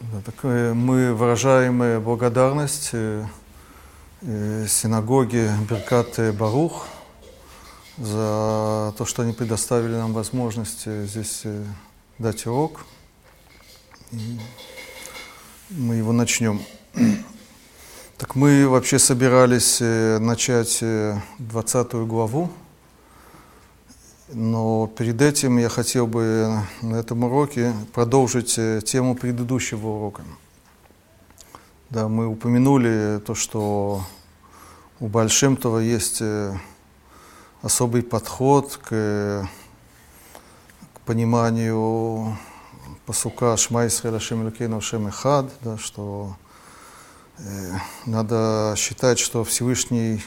Да, так мы выражаем благодарность э, синагоге Беркат Барух за то, что они предоставили нам возможность здесь э, дать урок. И мы его начнем. Так мы вообще собирались э, начать э, 20 главу, но перед этим я хотел бы на этом уроке продолжить э, тему предыдущего урока. Да, мы упомянули то, что у Большемтова есть э, особый подход к, к пониманию посука Шма Исраэля Шем Элокейну Шем Эхад, да, что э, надо считать, что Всевышний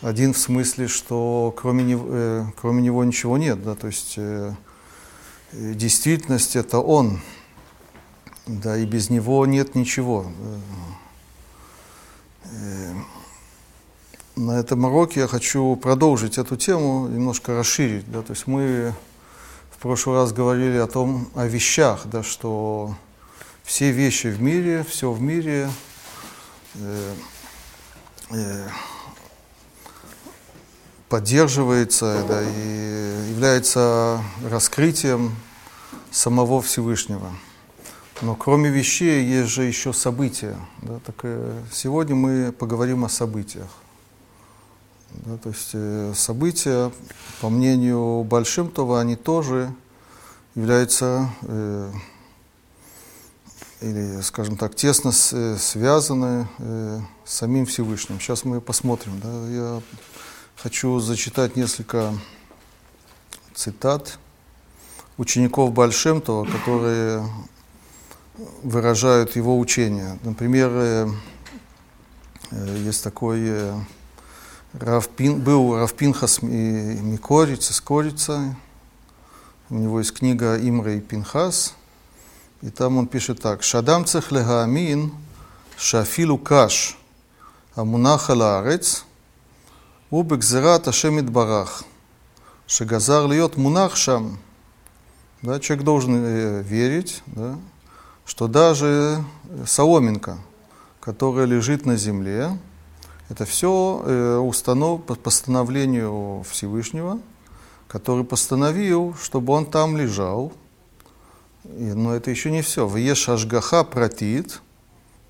один в смысле, что кроме него, э, кроме него ничего нет, да, то есть э, действительность это он, да, и без него нет ничего. Э, на этом уроке я хочу продолжить эту тему, немножко расширить, да, то есть мы в прошлый раз говорили о том, о вещах, да, что все вещи в мире, все в мире э, э, поддерживается да, и является раскрытием самого Всевышнего. Но кроме вещей есть же еще события. Да, так э, сегодня мы поговорим о событиях. Да, то есть э, события, по мнению Большимтова, они тоже являются, э, или, скажем так, тесно с, э, связаны э, с самим Всевышним. Сейчас мы посмотрим. Да, я хочу зачитать несколько цитат учеников Большемтова, которые выражают его учение. Например, э, э, есть такой э, Равпин, был Равпинхас Микориц из Корица. У него есть книга Имра и Пинхас. И там он пишет так. Шадам цех легаамин шафилу каш амунаха лаарец ובגזירת השם יתברך, שגזר להיות מונח שם. Да, человек должен э, верить, да, что даже соломинка, которая лежит на земле, это все э, установ по постановлению Всевышнего, который постановил, чтобы он там лежал. И, но это еще не все. Веш ашгаха протит,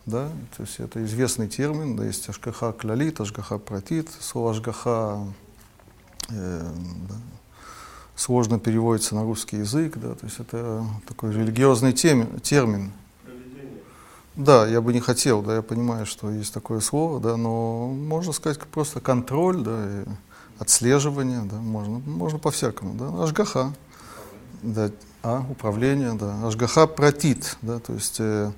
да, то есть это известный термин, да, есть ашгаха клалит, ашгаха протит. Слово ашгаха э, да, сложно переводится на русский язык, да, то есть это такой религиозный термин, термин да, я бы не хотел, да, я понимаю, что есть такое слово, да, но можно сказать просто контроль, да, отслеживание, да, можно, можно по-всякому, да, ажгаха, да, а, управление, да, ажгаха протит, да, то есть э,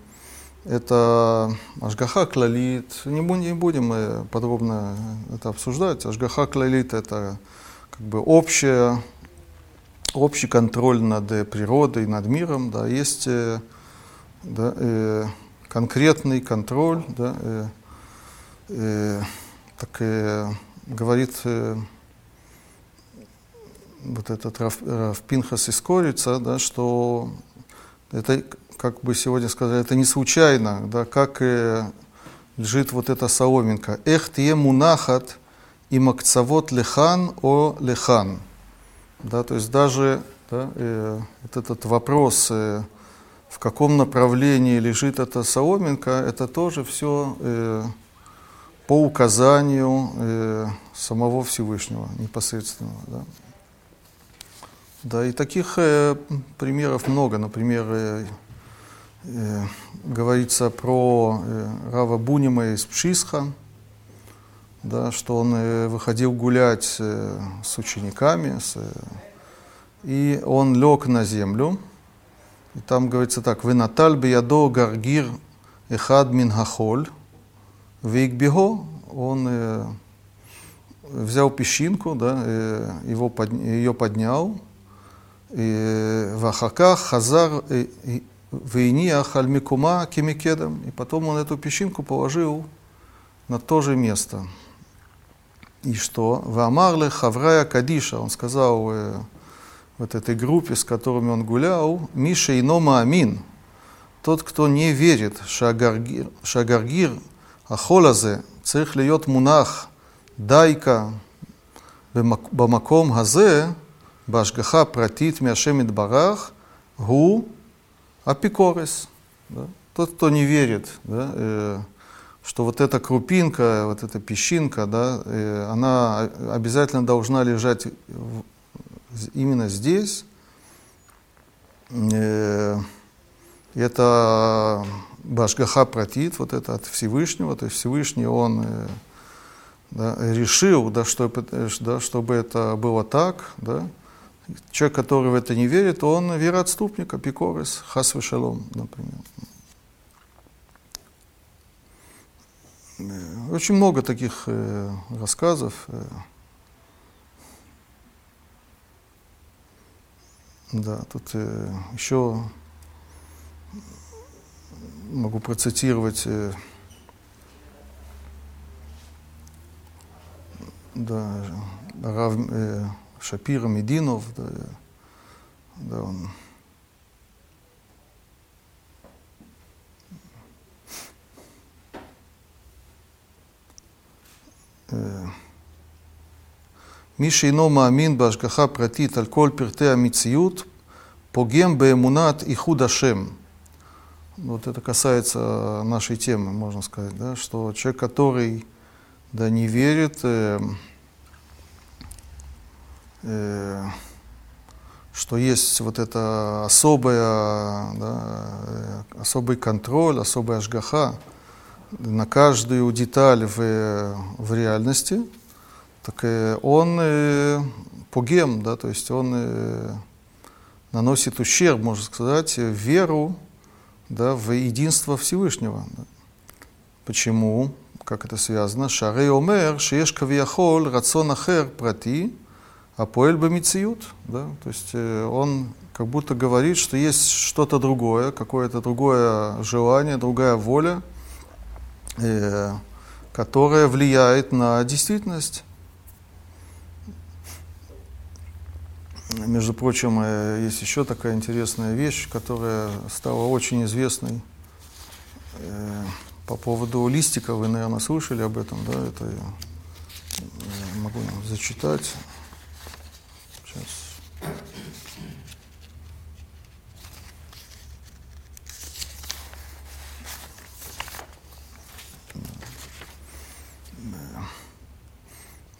это ажгаха клалит, не, не будем мы подробно это обсуждать, ажгаха клалит это как бы общее, общий контроль над природой, над миром, да, есть э, да, э, конкретный контроль, да, э, э, так э, говорит э, вот этот Раф, Раф Пинхас из Корица, да, что это, как бы сегодня сказали, это не случайно, да, как э, лежит вот эта соломинка. Эх тие мунахат и макцавот лехан о лехан. Да, то есть даже да, э, вот этот вопрос э, в каком направлении лежит эта соломинка, это тоже все э, по указанию э, самого Всевышнего непосредственного. Да, да и таких э, примеров много. Например, э, э, говорится про э, Рава Бунима из Пшисха, да, что он э, выходил гулять с учениками, с, и он лег на землю, и там говорится так, «Вы наталь биядо гаргир эхад мин хахоль, вейкбего». Он э, взял песчинку, да, его под, ее поднял, и вахаках хазар Вейния хальмикума кемикедом. И потом он эту песчинку положил на то же место. И что? В Амарле Хаврая Кадиша. Он сказал э, вот этой группе, с которыми он гулял, Миша Инома Амин. Тот, кто не верит, Шагаргир, шагаргир Ахолазе, Цехлиот Мунах, Дайка, Бамаком Газе, Башгаха Пратит Мяшемид Барах, Гу апикорис, да? тот, кто не верит, да, э, что вот эта крупинка, вот эта песчинка, да, э, она обязательно должна лежать в, именно здесь. Э, это Башгаха протит, вот это от Всевышнего, то есть Всевышний, он э, да, решил, да, что, э, да, чтобы это было так, да, Человек, который в это не верит, он вероотступник, апикорис, хасвы шалом, например. Э, очень много таких э, рассказов. Э. Да, тут еще могу процитировать да, Рав Шапира Мединов, да, да, он מי שאינו מאמין בהשגחה פרטית על כל פרטי המציאות, פוגם באמונת איחוד השם. Вот это касается нашей темы, можно сказать, да, что человек, который да, не верит, э, э, что есть вот это особое, да, э, особый контроль, особая ажгаха на каждую деталь в, в реальности, так он э, погем, да, то есть он э, наносит ущерб, можно сказать, веру да, в единство Всевышнего. Почему? Как это связано? Шарей омер, шееш кавияхоль, рацион ахер прати, а поэль бамициют. Да? То есть э, он как будто говорит, что есть что-то другое, какое-то другое желание, другая воля, э, которая влияет на действительность. Между прочим, э, есть еще такая интересная вещь, которая стала очень известной э, по поводу листика. Вы, наверное, слышали об этом, да? Это я могу зачитать.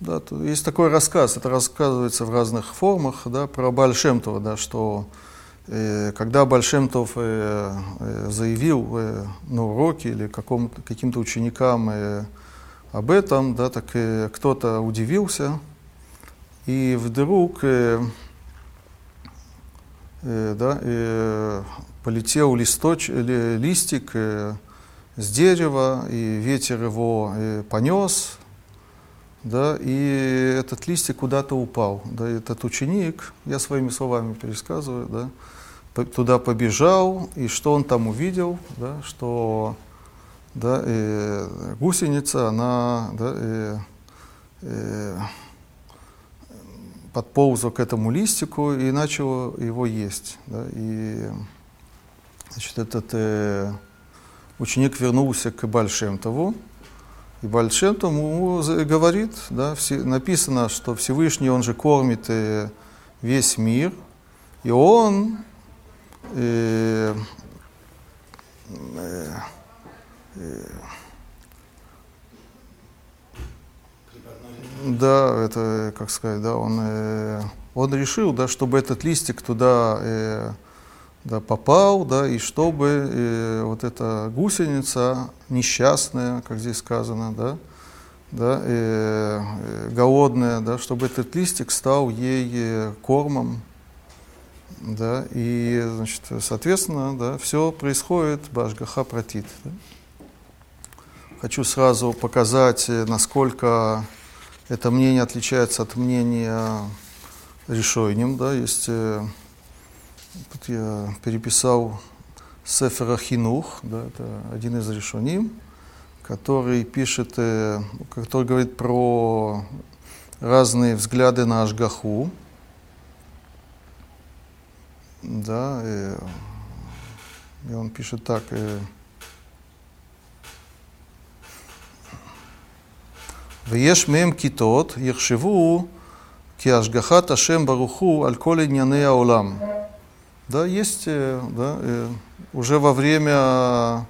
Да, есть такой рассказ, это рассказывается в разных формах да, про Бальшемтова, да, что э, когда Бальшемтов э, э, заявил э, на уроке или каким-то ученикам э, об этом, да, так э, кто-то удивился, и вдруг э, да, э, полетел листоч, ли, листик э, с дерева, и ветер его э, понес, да, и этот листик куда-то упал. Да, этот ученик, я своими словами пересказываю, да, туда побежал, и что он там увидел, да, что да, и гусеница, она да, и, и подползла к этому листику и начал его есть. Да, и значит, этот э, ученик вернулся к Бальшемтову, и Бальшем тому говорит, да, все, написано, что Всевышний, Он же кормит э, весь мир, и Он э, э, э, да, это, как сказать, да, он, э, он решил, да, чтобы этот листик туда э, да, попал, да, и чтобы э, вот эта гусеница несчастная, как здесь сказано, да, да, э, э, голодная, да, чтобы этот листик стал ей э, кормом, да, и, значит, соответственно, да, все происходит башгаха протит. Да. Хочу сразу показать, э, насколько это мнение отличается от мнения решением, да, есть Тут я переписал Сефера Хинух, да, это один из решений, который пишет, э, который говорит про разные взгляды на Ашгаху. Да, и, И он пишет так. ויש מהם כיתות יחשבו כי השגחת השם ברוך הוא על כל ענייני העולם. Да, есть, да, уже во время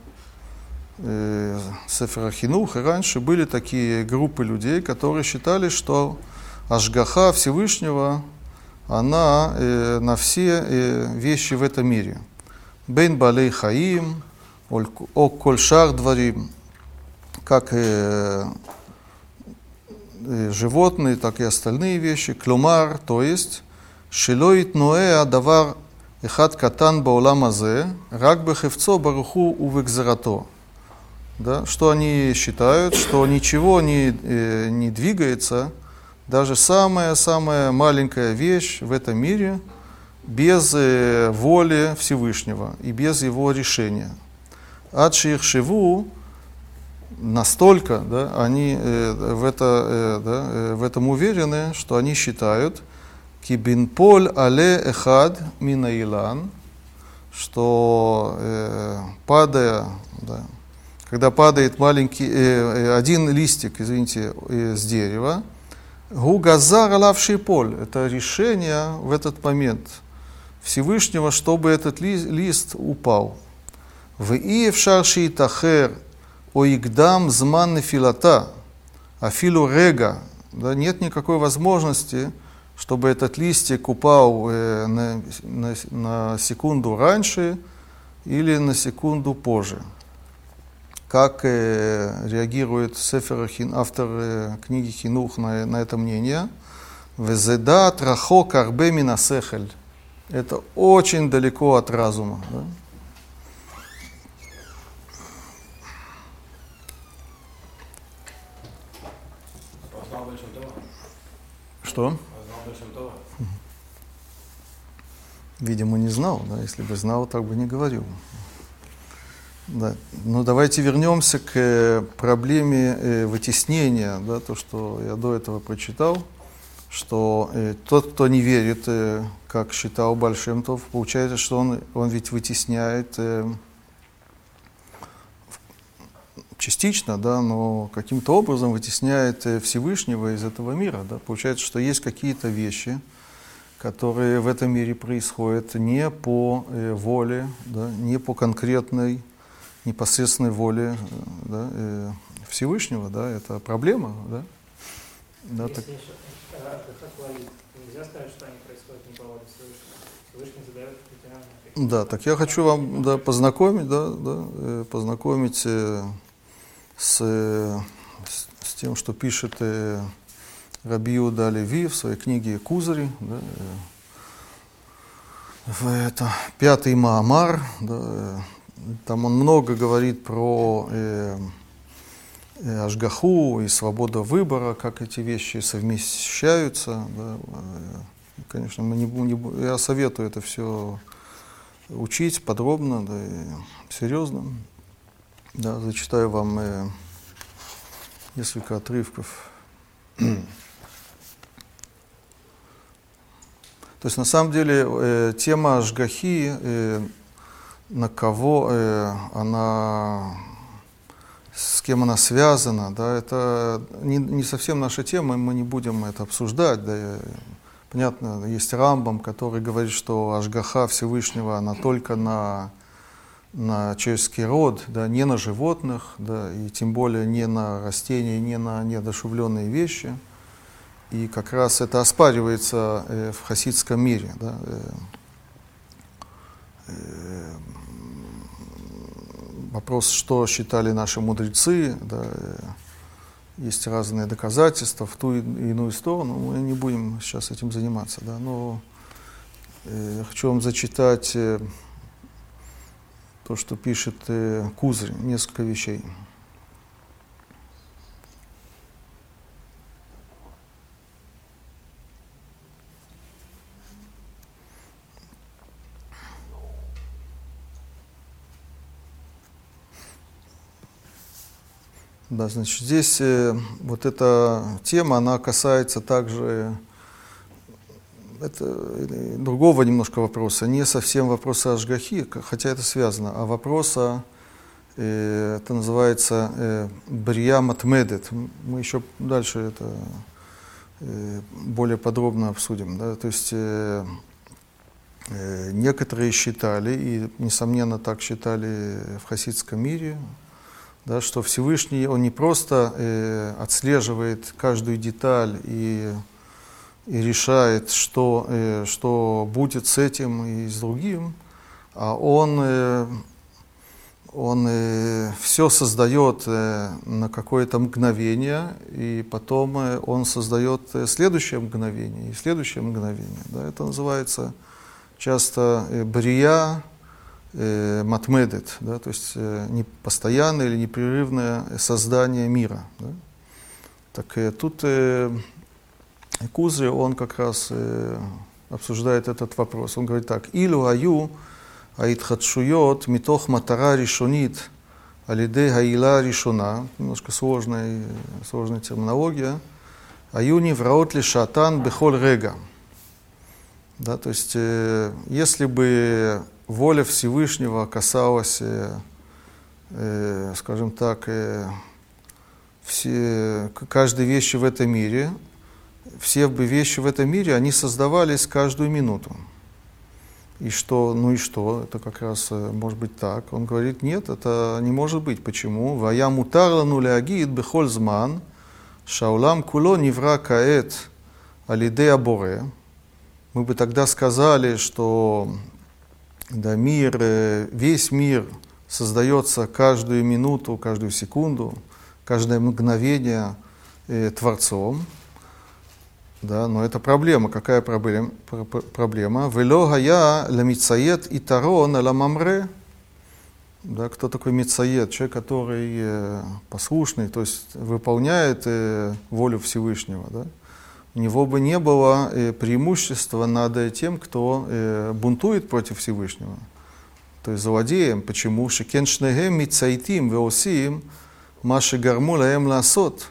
э, Сефера Хинух и раньше были такие группы людей, которые считали, что Ашгаха Всевышнего, она э, на все э, вещи в этом мире. Бен Балей Хаим, О Кольшар Дворим, как э, э, животные, так и остальные вещи. Клумар, то есть, Шилоит Ноэ Адавар Эхат Катан Баулам Азе, Рак Бехевцо Баруху Увекзерато. Да, что они считают, что ничего не, э, не двигается, даже самая-самая маленькая вещь в этом мире без э, воли Всевышнего и без его решения. Адши их шиву настолько, да, они э, в, это, э, да, э, в этом уверены, что они считают, кибинполь але эхад минаилан, что э, падая, да, когда падает маленький, э, один листик, извините, с дерева, Гугазар алавший поль. Это решение в этот момент Всевышнего, чтобы этот ли, лист упал. В Иевшар Шиитахер Оигдам Зман Филата, Афилу Рега. Да, нет никакой возможности, чтобы этот листик упал э, на, на, на секунду раньше или на секунду позже как э, реагирует Сефер Хин, автор э, книги Хинух на, на это мнение. Везеда трахо карбе минасехель. Это очень далеко от разума. Да? Что? Видимо, не знал, да, если бы знал, так бы не говорил. Да. Ну, давайте вернемся к э, проблеме э, вытеснения, да, то, что я до этого прочитал, что э, тот, кто не верит, как считал Большемтов, получается, что он, он ведь вытесняет частично, да, но каким-то образом вытесняет э, Всевышнего из этого мира. Да. Получается, что есть какие-то вещи, которые в этом мире происходят не по э, воле, да, не по конкретной непосредственной воли да, э, Всевышнего, да, это проблема, да. да так... Нельзя сказать, что они происходят не по воле Всевышнего. Всевышний задает да, так я хочу вам да, познакомить, да, да, познакомить э, с, с тем, что пишет Раби Юда Леви в своей книге «Кузари». Да, в это, пятый Маамар, да, там он много говорит про э, э, Ашгаху и свободу выбора, как эти вещи совмещаются. Да. Э, конечно, мы не, не, я советую это все учить подробно, да, и серьезно. Да, зачитаю вам э, несколько отрывков. То есть на самом деле э, тема Ашгахи э, на кого э, она, с кем она связана, да, это не, не совсем наша тема, мы не будем это обсуждать, да, понятно, есть Рамбам, который говорит, что Ашгаха Всевышнего, она только на, на человеческий род, да, не на животных, да, и тем более не на растения, не на неодушевленные вещи, и как раз это оспаривается э, в хасидском мире, да, э, э вопрос, что считали наши мудрецы, да, э, есть разные доказательства в ту и иную сторону, мы не будем сейчас этим заниматься, да, но э, я хочу вам зачитать э, то, что пишет э, Кузырь, несколько вещей. Да, значит, здесь э, вот эта тема, она касается также это другого немножко вопроса, не совсем вопроса Ашгахи, хотя это связано, а вопроса, э, это называется э, Брия Матмедет. Мы еще дальше это э, более подробно обсудим. Да? То есть э, э, некоторые считали, и несомненно так считали в хасидском мире, да, что Всевышний, он не просто э, отслеживает каждую деталь и, и решает, что, э, что будет с этим и с другим, а он, э, он э, все создает на какое-то мгновение, и потом он создает следующее мгновение и следующее мгновение. Да, это называется часто брия, матмедет, да, то есть э, не постоянное или непрерывное создание мира. Да. Так тут Кузы, он как раз э, обсуждает этот вопрос. Он говорит так, «Илу аю аитхадшуйот митох матара решонит алиде хаила решона». Немножко сложная, сложная терминология. «Аю невраот ли шатан бехоль рега». Да, то есть, э, если бы воля Всевышнего касалась, э, э, скажем так, э, все, каждой вещи в этом мире, все бы вещи в этом мире, они создавались каждую минуту. И что, ну и что, это как раз э, может быть так. Он говорит, нет, это не может быть. Почему? Вая мутарла нулягид бехоль зман, шаулам куло невра каэт алиде аборе. Мы бы тогда сказали, что да, мир, э, весь мир создается каждую минуту, каждую секунду, каждое мгновение э, Творцом. Да, но это проблема. Какая проблема? Проблема. Вело гая ламицает и тарон ламамре. Да, кто такой мицает? Человек, который э, послушный, то есть выполняет э, волю Всевышнего. Да? у него бы не было э, преимущества над тем, кто бунтует против Всевышнего. То есть злодеем. Почему? Шекен шнегем мицайтим веосим маши гармула эм ласот.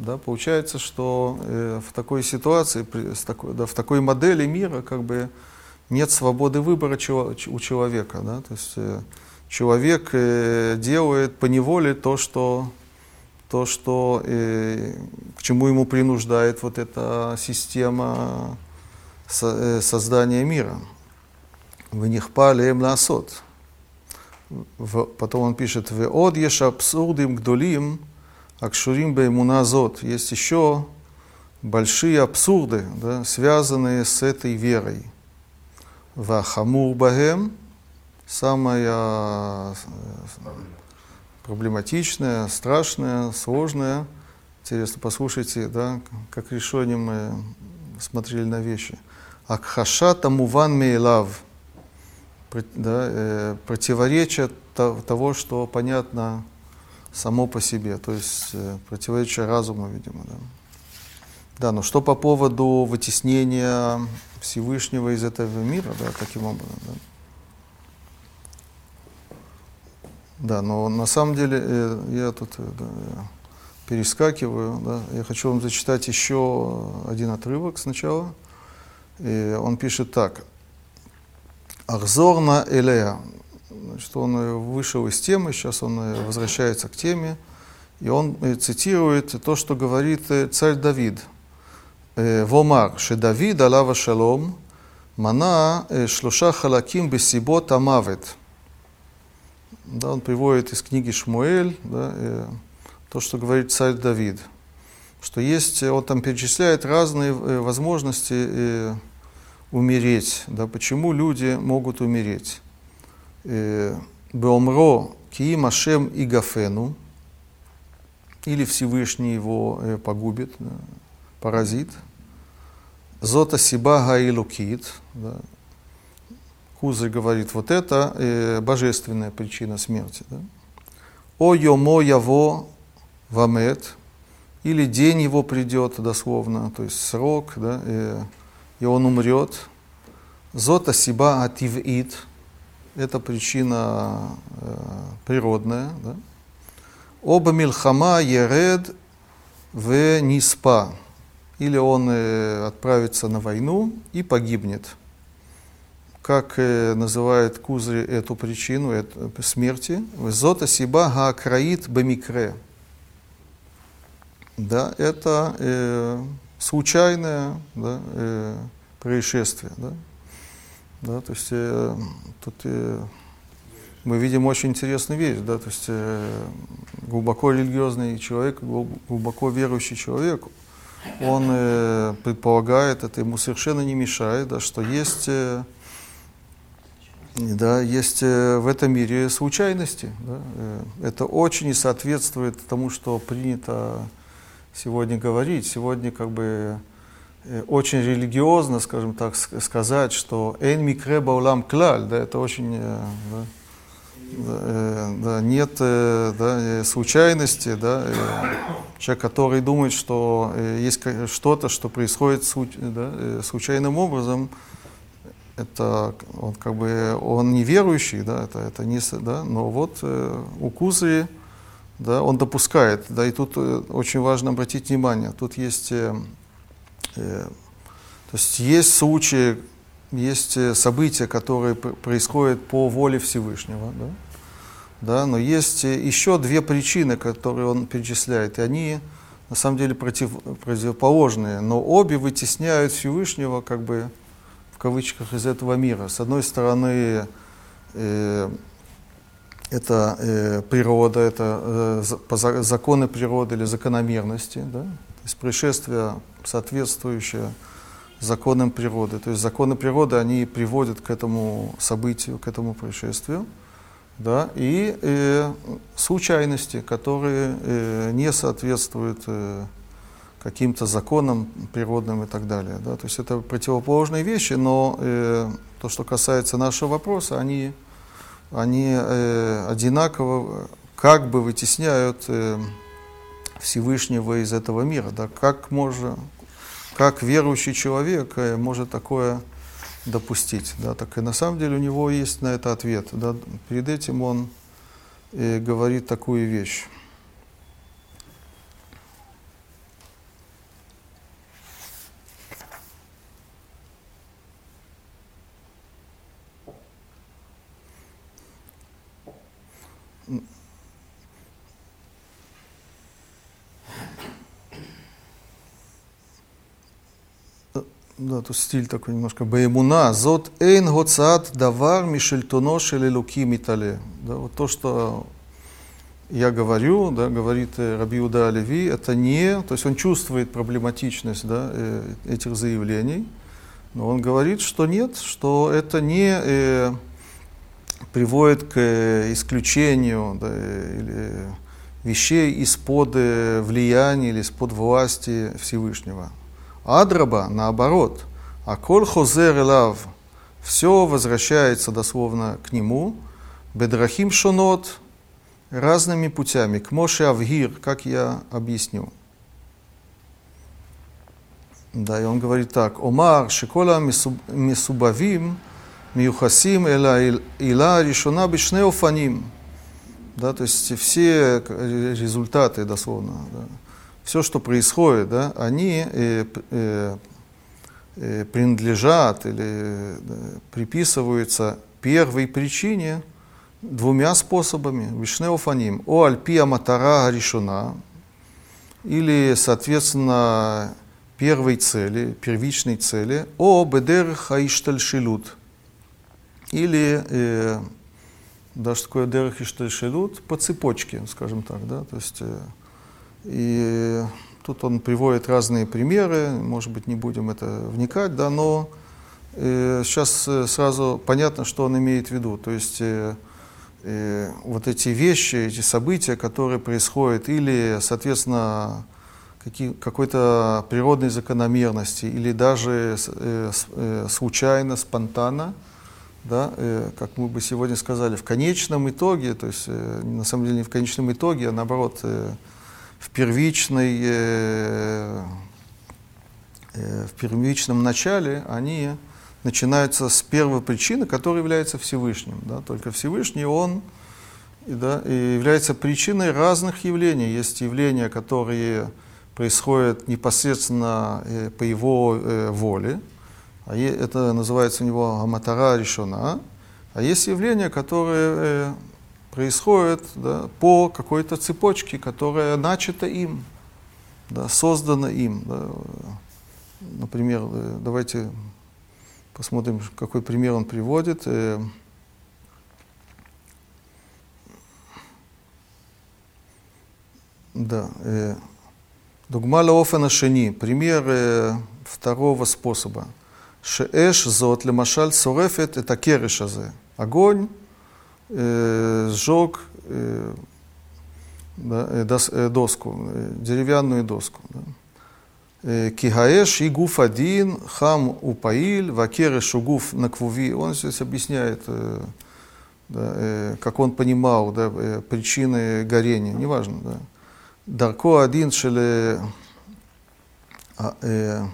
Да, получается, что э, в такой ситуации, с такой, да, в такой модели мира как бы нет свободы выбора у человека. Да? То есть э, человек э, делает по неволе то, что то, что, э, к чему ему принуждает вот эта система со, э, создания мира. В них пали им ласот. Потом он пишет, в од еш абсурдим гдолим, акшурим беймуназот. Есть еще большие абсурды, да, связанные с этой верой. Вахамур бахем, самая проблематичная, страшная, сложная. Интересно, послушайте, да, как решение мы смотрели на вещи. Акхаша тамуван мейлав. Да, э, противоречие того, что понятно само по себе, то есть э, противоречие разума, видимо. Да. да, но что по поводу вытеснения Всевышнего из этого мира, да, таким образом, да. Да, но на самом деле э, я тут э, да, перескакиваю. Да. Я хочу вам зачитать еще один отрывок сначала. И он пишет так. Ахзорна Элея. Значит, он э, вышел из темы, сейчас он возвращается к теме. И он цитирует то, что говорит царь Давид. Вомар, что Давид, алава шалом, мана шлоша халаким бесибот амавет. Да, он приводит из книги Шмуэль да, э, то, что говорит царь Давид, что есть, он там перечисляет разные э, возможности э, умереть, да, почему люди могут умереть. Э, Беомро киим Ашем и Гафену, или Всевышний его э, погубит, да, поразит. Зота Сиба Гаилукит, да, Кузы говорит, вот это э, божественная причина смерти. Да? О йомо яво вамет, или день его придет дословно, то есть срок, да, э, и он умрет. Зота сиба ативит, это причина э, природная. Да? Оба милхама еред в ниспа, или он э, отправится на войну и погибнет. Как э, называет Кузри эту причину это, смерти? Зота сиба гаакраит бамикре. Да, это э, случайное да, э, происшествие. Да? Да, то есть э, тут э, мы видим очень интересную вещь, да, то есть э, глубоко религиозный человек, глубоко верующий человек, он э, предполагает, это ему совершенно не мешает, да, что есть, э, да, есть э, в этом мире случайности. Да, э, это очень не соответствует тому, что принято сегодня говорить. Сегодня как бы очень религиозно, скажем так, сказать, что «эн микре баулам клаль», да, это очень, э, да, да, да, нет да, случайности, да, человек, который думает, что есть что-то, что происходит да, случайным образом, это он как бы он неверующий, да, это, это не, да, но вот у Кузри да, он допускает, да, и тут э, очень важно обратить внимание, тут есть, э, э, то есть есть случаи, есть э, события, которые происходят по воле Всевышнего, да, да, но есть э, еще две причины, которые он перечисляет, и они на самом деле против, противоположные, но обе вытесняют Всевышнего как бы в кавычках из этого мира. С одной стороны, э, это э, природа, это э, законы природы или закономерности, да? Есть происшествия, соответствующие законам природы. То есть законы природы, они приводят к этому событию, к этому происшествию. Да? И э, случайности, которые э, не соответствуют э, каким-то законам природным и так далее. Да? То есть это противоположные вещи, но э, то, что касается нашего вопроса, они они э, одинаково как бы вытесняют э, Всевышнего из этого мира. Да? Как, можно, как верующий человек э, может такое допустить? Да? Так и на самом деле у него есть на это ответ. Да? Перед этим он э, говорит такую вещь. Да, тут стиль такой немножко. Баемуна, зот эйн гоцат давар мишельтоно шелелуки митале. Да, вот то, что я говорю, да, говорит э, Рабиуда Оливи, это не, то есть он чувствует проблематичность да, э, этих заявлений, но он говорит, что нет, что это не э, приводит к э, исключению да, или вещей из-под влияния или из-под власти Всевышнего. Адраба, наоборот, а коль хозер элав, все возвращается дословно к нему, бедрахим шонот, разными путями, к Моше Авгир, как я объясню. Да, и он говорит так, Омар, шикола мисубавим, миюхасим, эла ила решена бишне офаним. Да, то есть все результаты, дословно, да, все, что происходит, да, они э, э, э, принадлежат или э, приписываются первой причине двумя способами. Вишнеофаним. О альпия матара решена. Или, соответственно, первой цели, первичной цели. О бедер хаиштальшилут. Или э, даже такое дерх иштальшилут по цепочке, скажем так, да, то есть э, и тут он приводит разные примеры, может быть, не будем это вникать, да, но э, сейчас э, сразу понятно, что он имеет в виду. То есть э, э, вот эти вещи, эти события, которые происходят, или, соответственно, какой-то природной закономерности, или даже э, э, случайно, спонтанно, да, э, как мы бы сегодня сказали, в конечном итоге, то есть э, на самом деле не в конечном итоге, а наоборот, э, в первичной, э, э, в первичном начале они начинаются с первой причины, которая является Всевышним. Да? Только Всевышний, Он да, и является причиной разных явлений. Есть явления, которые происходит непосредственно э, по его э, воле, а это называется у него аматара решена, а есть явления, которые э, происходят да, по какой-то цепочке, которая начата им, да, создана им. Да. Например, давайте посмотрим, какой пример он приводит. Да. Дугма лаофен ашени. Пример второго способа. Шеэш зот лемашаль сорефет это кереш азе. Огонь э, сжег э, да, э, дос, э, доску, э, деревянную доску. Да. Э, Кигаэш и гуф один, хам упаиль, шугуф на наквуви. Он здесь объясняет, э, да, как он понимал да, причины горения, неважно. Да. Дарко один шеле а,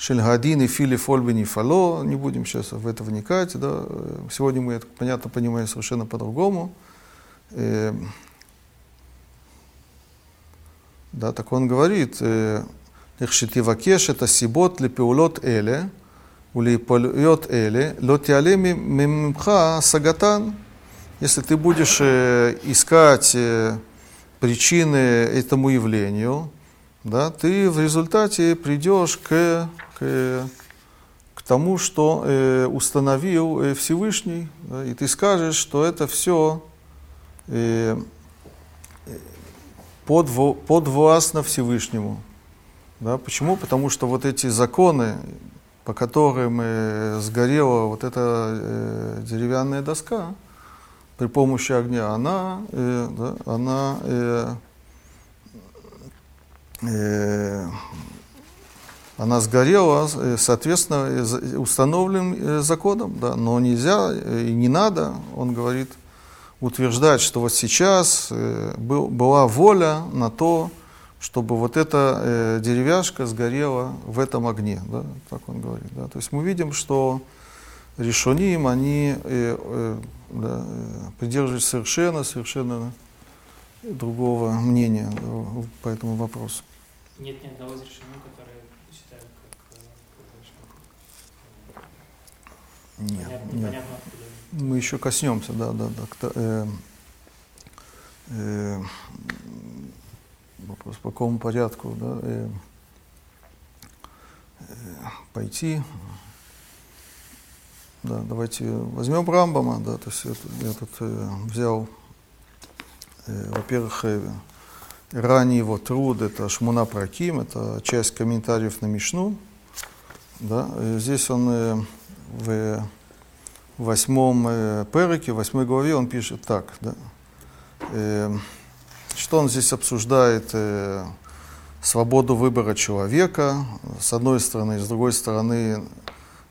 Шельгадин и Филипп Ольбини Фало, не будем сейчас в это вникать, да. сегодня мы это, понятно, понимаем совершенно по-другому. Э, да, так он говорит, э, Лехшитивакеш это сибот ли лепеулот эле, ули улипольот эле, лотиалеми мимха сагатан. Если ты будешь э, искать э, причины этому явлению, да, ты в результате придешь к к, к тому, что э, установил э, Всевышний, и ты скажешь, что это все э, подво, подвластно Всевышнему. Да, почему? Потому что вот эти законы, по которым э, сгорела вот эта э, деревянная доска, при помощи огня, она, э, да, она э, э, она сгорела, э, соответственно, э, установленным законом, да, но нельзя и не надо, он говорит, утверждать, что вот сейчас был, была воля на то, чтобы вот эта э, деревяшка сгорела в этом огне, да, так он говорит. Да. То есть мы видим, что решоним, они э, э, да, придерживаются совершенно, совершенно другого мнения по этому вопросу. Нет ни одного из которые считают как... Э, нет, понятно, нет. Понятно, Мы еще коснемся, да, да, да. Э, э, вопрос, по какому порядку да, э, э, пойти. Да, давайте возьмем Рамбама, да, то есть я, я тут э, взял, э, во-первых, э, ранний его труд, это Шмуна Праким, это часть комментариев на Мишну, да, и здесь он э, в восьмом э, переке, восьмой главе, он пишет так, да, э, что он здесь обсуждает, э, свободу выбора человека, с одной стороны, с другой стороны,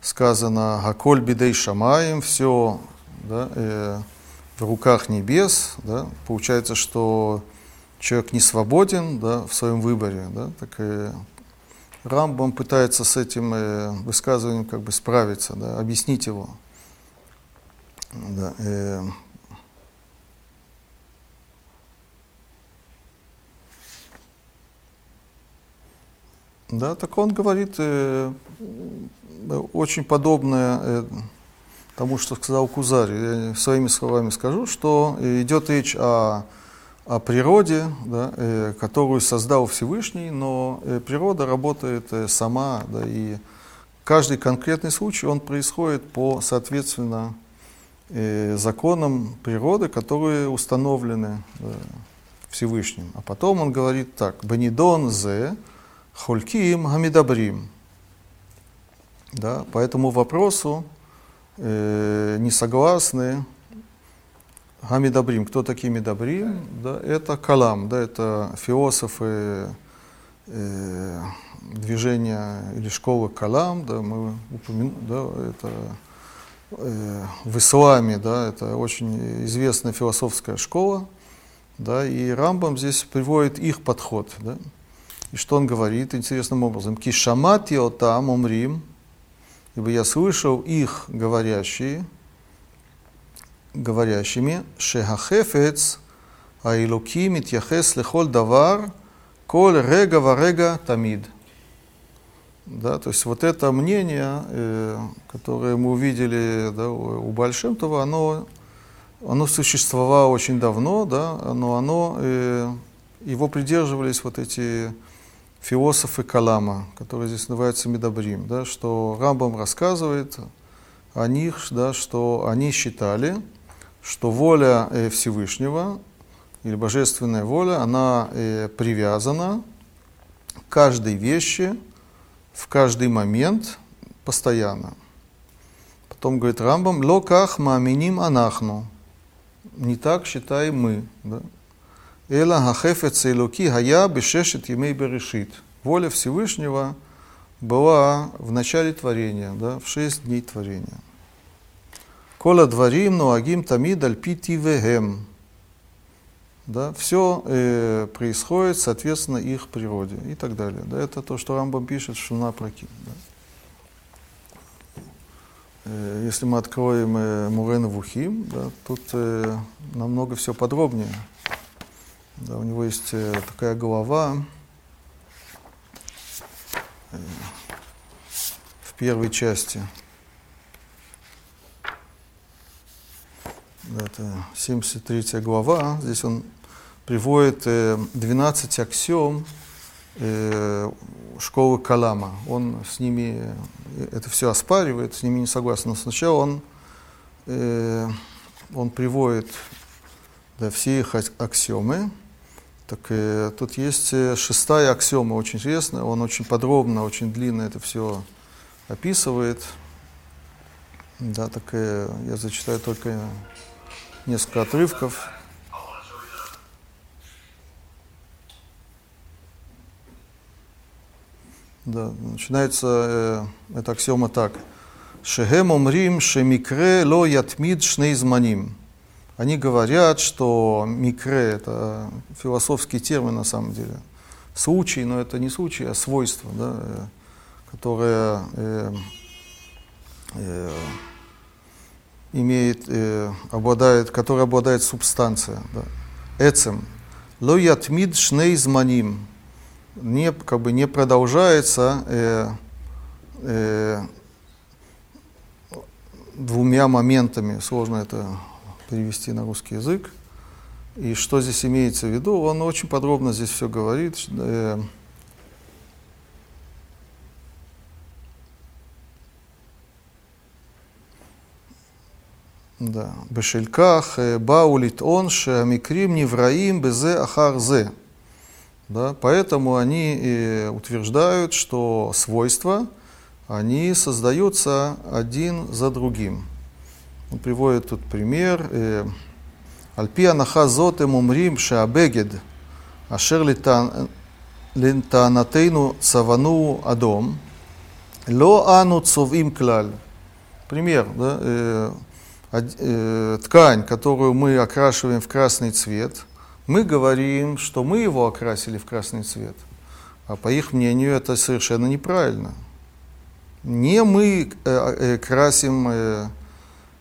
сказано «Гаколь бидей шамаем», все да, э, в руках небес, да, получается, что человек не свободен да, в своем выборе. Да, так э, Рамбам пытается с этим э, высказыванием как бы справиться, да, объяснить его. Да, э, да, так он говорит, э, очень подобное э, тому, что сказал Кузарь. Я своими словами скажу, что идет речь о, о природе, да, э, которую создал Всевышний, но э, природа работает сама, да, и каждый конкретный случай, он происходит по, соответственно, законам природы, которые установлены Всевышним. А потом он говорит так, «Банидон зе хольким хамидабрим». Да, по этому вопросу э, не согласны Гамидабрим. Кто такие Медабрим? Да, это Калам, да, это философы э, движения или школы Калам, да, мы упомянули, да, это э, в исламе, да, это очень известная философская школа, да, и Рамбам здесь приводит их подход, да, и что он говорит интересным образом, кишамати отам умрим, ибо я слышал их говорящие, говорящими, шехахефец аилуки митьяхес лехоль давар коль рега варега тамид. Да, то есть вот это мнение, э, которое мы увидели да, у Большемтова, оно, оно существовало очень давно, да, но оно, э, его придерживались вот эти философы Калама, которые здесь называются Медабрим, да, что Рамбам рассказывает о них, да, что они считали, что воля э, Всевышнего или божественная воля, она э, привязана к каждой вещи в каждый момент постоянно. Потом говорит Рамбам, локах мааминим анахну. Не так считаем мы. Эла хахефец элоки хая бешешет емей берешит. Воля Всевышнего была в начале творения, да, в шесть дней творения. Кола дворим нуагим тамид альпити вегем. Да, все э, происходит соответственно их природе и так далее. Да, это то, что Рамбам пишет в Шуна Праким. Да. Э, если мы откроем э, Мурена Вухим, да, тут э, намного все подробнее. Да, у него есть э, такая глава э, в первой части. Это 73 глава. Здесь он приводит 12 э, аксиом э, школы Калама. Он с ними это все оспаривает, с ними не согласен. Но сначала он, он приводит да, все их аксиомы. Так э, тут есть шестая аксиома, очень интересная. Он очень подробно, очень длинно это все описывает. Да, так э, я зачитаю только несколько отрывков. Да, начинается э, эта аксиома так. Шехем умрим шемикре ло ятмид шнейзманим. Они говорят, что микре – это философский термин на самом деле. Случай, но это не случай, а свойство, да, э, которое э, э, имеет, э, обладает, который обладает субстанция. Да. Эцем. Ло ятмид шнейзманим не, как бы не продолжается э, э, двумя моментами, сложно это перевести на русский язык. И что здесь имеется в виду? Он очень подробно здесь все говорит. Э, да. Бешельках баулит он шамикрим невраим безе ахарзе. Да, поэтому они и утверждают, что свойства, они создаются один за другим. Он приводит тут пример. Альпи анаха зот им умрим шеабегед, ашер лентанатейну цавану адом, ло ану цовим клаль. Пример, да, э, э, ткань, которую мы окрашиваем в красный цвет – мы говорим, что мы его окрасили в красный цвет, а по их мнению это совершенно неправильно. Не мы э, э, красим, э,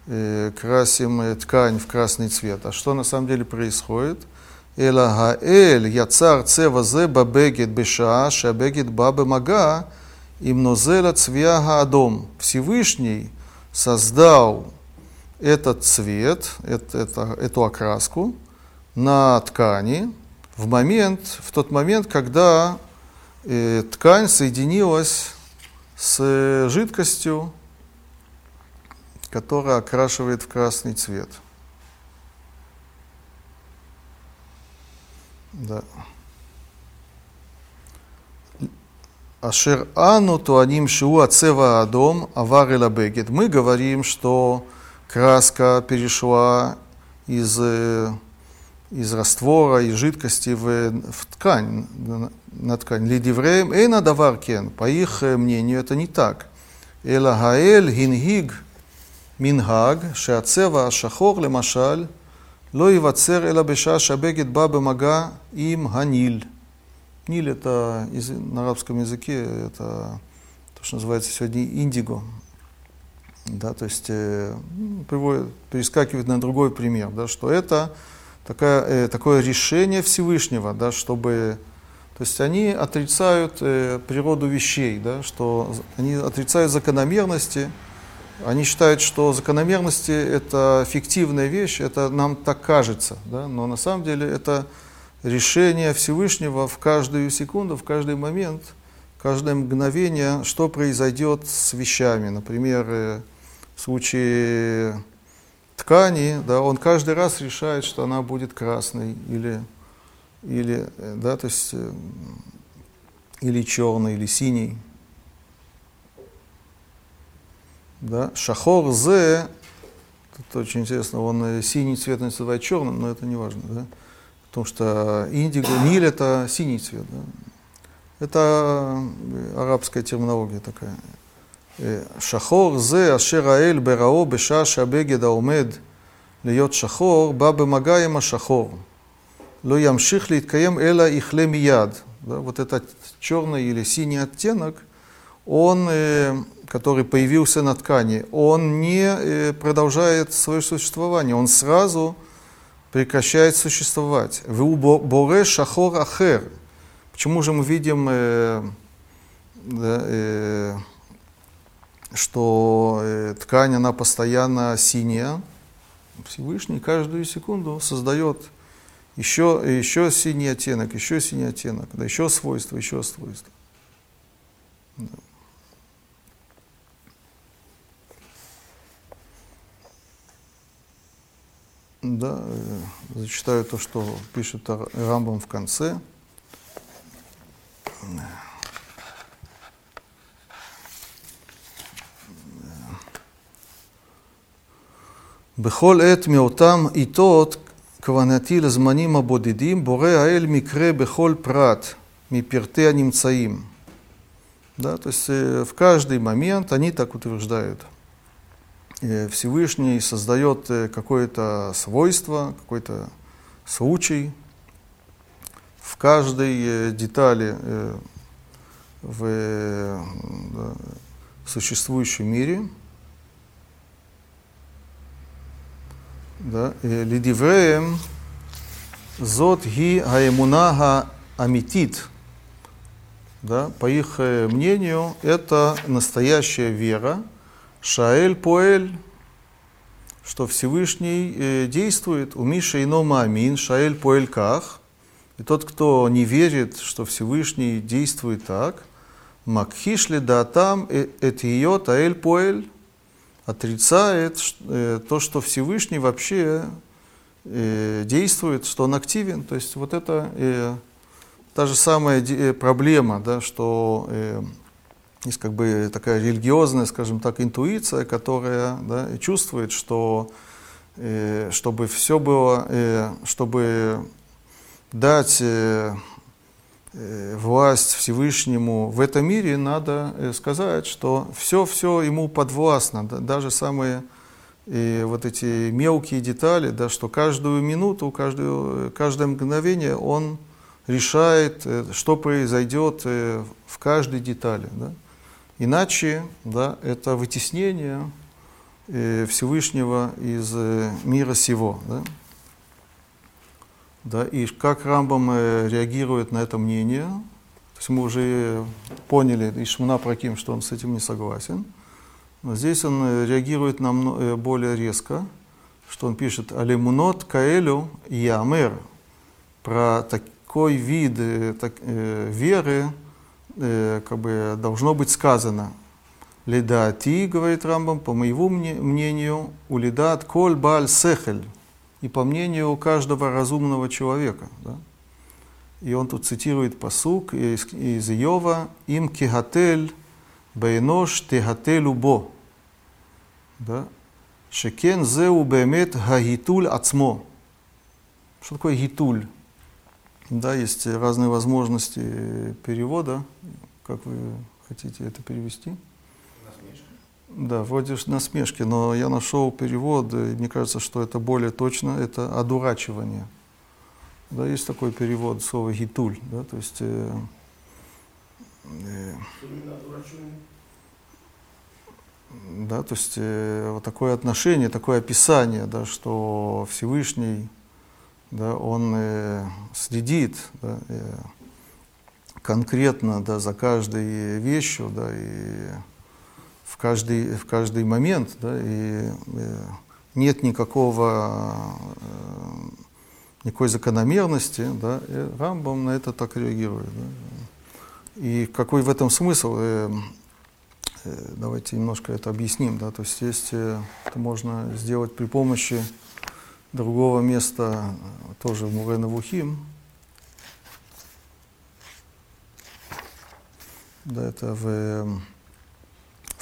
э, красим э, ткань в красный цвет, а что на самом деле происходит? Эла хаэль яцар цева зе бабегет бешаа шабегет бабе мага им нозела цвяга адом. Всевышний создал этот цвет, это, это, эту окраску, на ткани в момент, в тот момент, когда э, ткань соединилась с жидкостью, которая окрашивает в красный цвет. Да. Ашер ану туаним шиу ацева адом авар. Мы говорим, что краска перешла из, э, из раствора, из жидкости в, в ткань, на ткань. Лидивреем на даваркен, по их э, мнению, это не так. Эла гаэль гингиг мингаг шеацева шахор лемашаль ло ивацер эла беша шабегет ба бемага им ганиль. Ниль это на арабском языке, это то, что называется сегодня индиго, да, то есть э, приводит, перескакивает на другой пример, да, что это такая, э, такое решение Всевышнего, да, чтобы, То есть они отрицают э, природу вещей, да, что они отрицают закономерности, они считают, что закономерности это фиктивная вещь, это нам так кажется, да, но на самом деле это решение Всевышнего в каждую секунду, в каждый момент, каждое мгновение, что произойдет с вещами. Например, э, в случае ткани, да, он каждый раз решает, что она будет красной или или, э, да, то есть, э, или черный, или синий. Да? Шахор зе, тут очень интересно, он э, синий цвет называет черным, но это не важно, да? потому что индиго, ниль это синий цвет. Да? Это арабская терминология такая. шахор зе ашераэль берао беша шабегед аумед להיות שחור, בא במגע עם השחור. Ло ямших литкаем эла ихле мияд. Вот этот черный или синий оттенок, он, э, который появился на ткани, он не э, продолжает свое существование, он сразу прекращает существовать. В боре шахор ахер. Почему же мы видим, э, да, э, что э, ткань, она постоянно синяя? Всевышний каждую секунду создает еще, еще синий оттенок, еще синий оттенок, да, еще свойства, еще свойства. Да. Да, э, зачитаю то, что пишет Рамбам в конце. בכל עת מאותם עיתות כוונתי לזמנים הבודדים, בורא האל מקרה בכל פרט מפרטי הנמצאים. Да, то есть в каждый момент, они так утверждают, Всевышний создает какое-то свойство, какой-то случай в каждой детали в да, существующем мире – да, лидивреем зот ги аэмуна амитит. Да, по их мнению, это настоящая вера, шаэль поэль, что Всевышний э, действует, у Миша инома амин, шаэль поэль ках. И тот, кто не верит, что Всевышний действует так, макхишли да там эт ее таэль поэль, отрицает э, то, что Всевышний вообще э, действует, что он активен. То есть вот это э, та же самая проблема, да, что есть как бы такая религиозная, скажем так, интуиция, которая да, чувствует, что чтобы все было, чтобы дать власть Всевышнему в этом мире, надо э, сказать, что все-все ему подвластно, даже самые и э, вот эти мелкие детали, да, что каждую минуту, каждую, каждое мгновение он решает, что произойдет в каждой детали. Да. Иначе да, это вытеснение Всевышнего из мира сего. Да. Да, и как Рамбам э, реагирует на это мнение, то есть мы уже поняли из Шмуна Праким, что он с этим не согласен. Но здесь он э, реагирует нам э, более резко, что он пишет «Алемунот каэлю ямер» про такой вид так, э, веры э, как бы должно быть сказано. Ледаати, говорит Рамбам, по моему мнению, улидат коль баль сехель, и по мнению каждого разумного человека. Да? И он тут цитирует посук из, из Иова «Им кихатель бейнош техатель убо». Да? Шекен зеу бемет гагитуль ацмо. Что такое гитуль? Да, есть разные возможности перевода. Как вы хотите это перевести? Да, вроде насмешки, но я нашел перевод, и мне кажется, что это более точно, это одурачивание. Да, есть такой перевод слова гитуль, да, то есть... Э, э, да, то есть э, вот такое отношение, такое описание, да, что Всевышний, да, он э, следит, да, э, конкретно да, за каждой вещью, да, и в каждый, в каждый момент, да, и э, нет никакого, э, никакой закономерности, да, и Рамбам на это так реагирует. Да. И какой в этом смысл? Э, давайте немножко это объясним. Да, то есть есть, это можно сделать при помощи другого места, тоже в Мурена Вухим, да, это в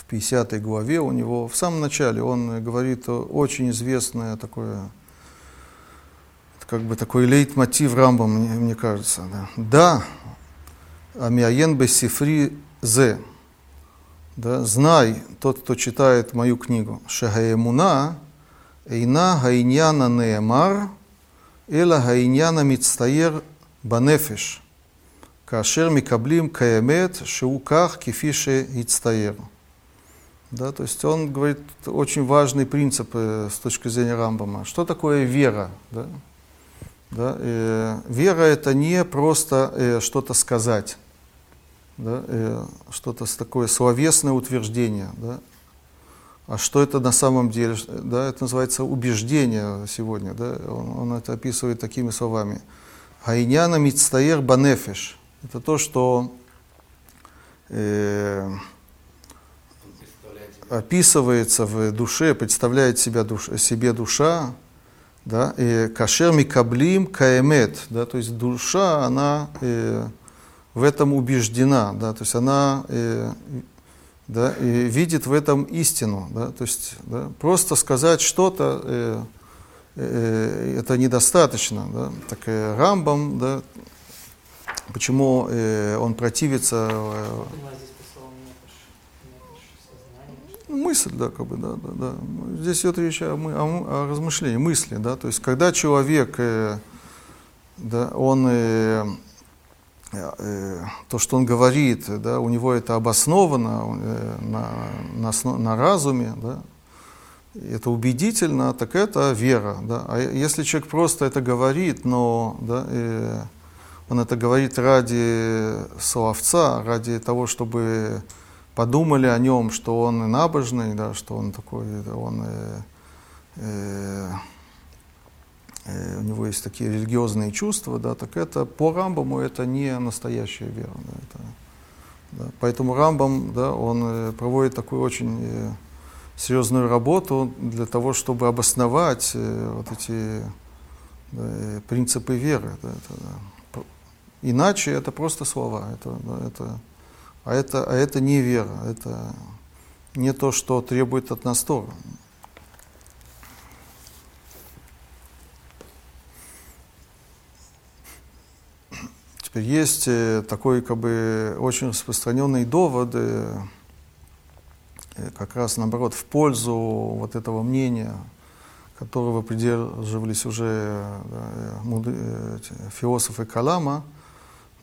50 главе у него, в самом начале он говорит очень известное такое, как бы такой лейтмотив Рамба, мне, мне кажется. Да, да амиаен бе сифри зе, да, знай, тот, кто читает мою книгу, шагаемуна, эйна гайняна неемар, эла гайняна мицтаер банефиш, кашер микаблим каемет шиуках кифише ицтаеру. Да, то есть он говорит очень важный принцип э, с точки зрения Рамбама. Что такое вера? Да? Да, э, вера это не просто э, что-то сказать, да, э, что-то такое словесное утверждение, да, а что это на самом деле? Да, это называется убеждение сегодня. Да, он, он это описывает такими словами. Айняна мицтаер банефеш это то, что э, описывается в душе, представляет себя душ, себе душа, да, и кашер микаблим каэмет, да, то есть душа, она э, в этом убеждена, да, то есть она э, да, и видит в этом истину, да, то есть да, просто сказать что-то э, э, это недостаточно, да, так э, Рамбам, да, Почему э, он противится... Э, мысль, да, как бы, да, да, да. Здесь идет речь о, о, о размышлении, мысли, да, то есть когда человек, э, да, он, э, э, то, что он говорит, да, у него это обосновано э, на, на, на разуме, да, это убедительно, так это вера, да. А если человек просто это говорит, но, да, э, он это говорит ради словца, ради того, чтобы подумали о нем, что он набожный, да, что он такой, он, э, э, э, у него есть такие религиозные чувства, да, так это по Рамбаму это не настоящая вера. Да, это, да. Поэтому Рамбам, да, он э, проводит такую очень э, серьезную работу для того, чтобы обосновать вот эти да, принципы веры. Да, это, да. Иначе это просто слова. Это, это, а, это, а это не вера, это не то, что требует от нас Тора. Теперь есть э, такой как бы очень распространенный довод, э, э, как раз наоборот в пользу вот этого мнения, которого придерживались уже да, философы Калама –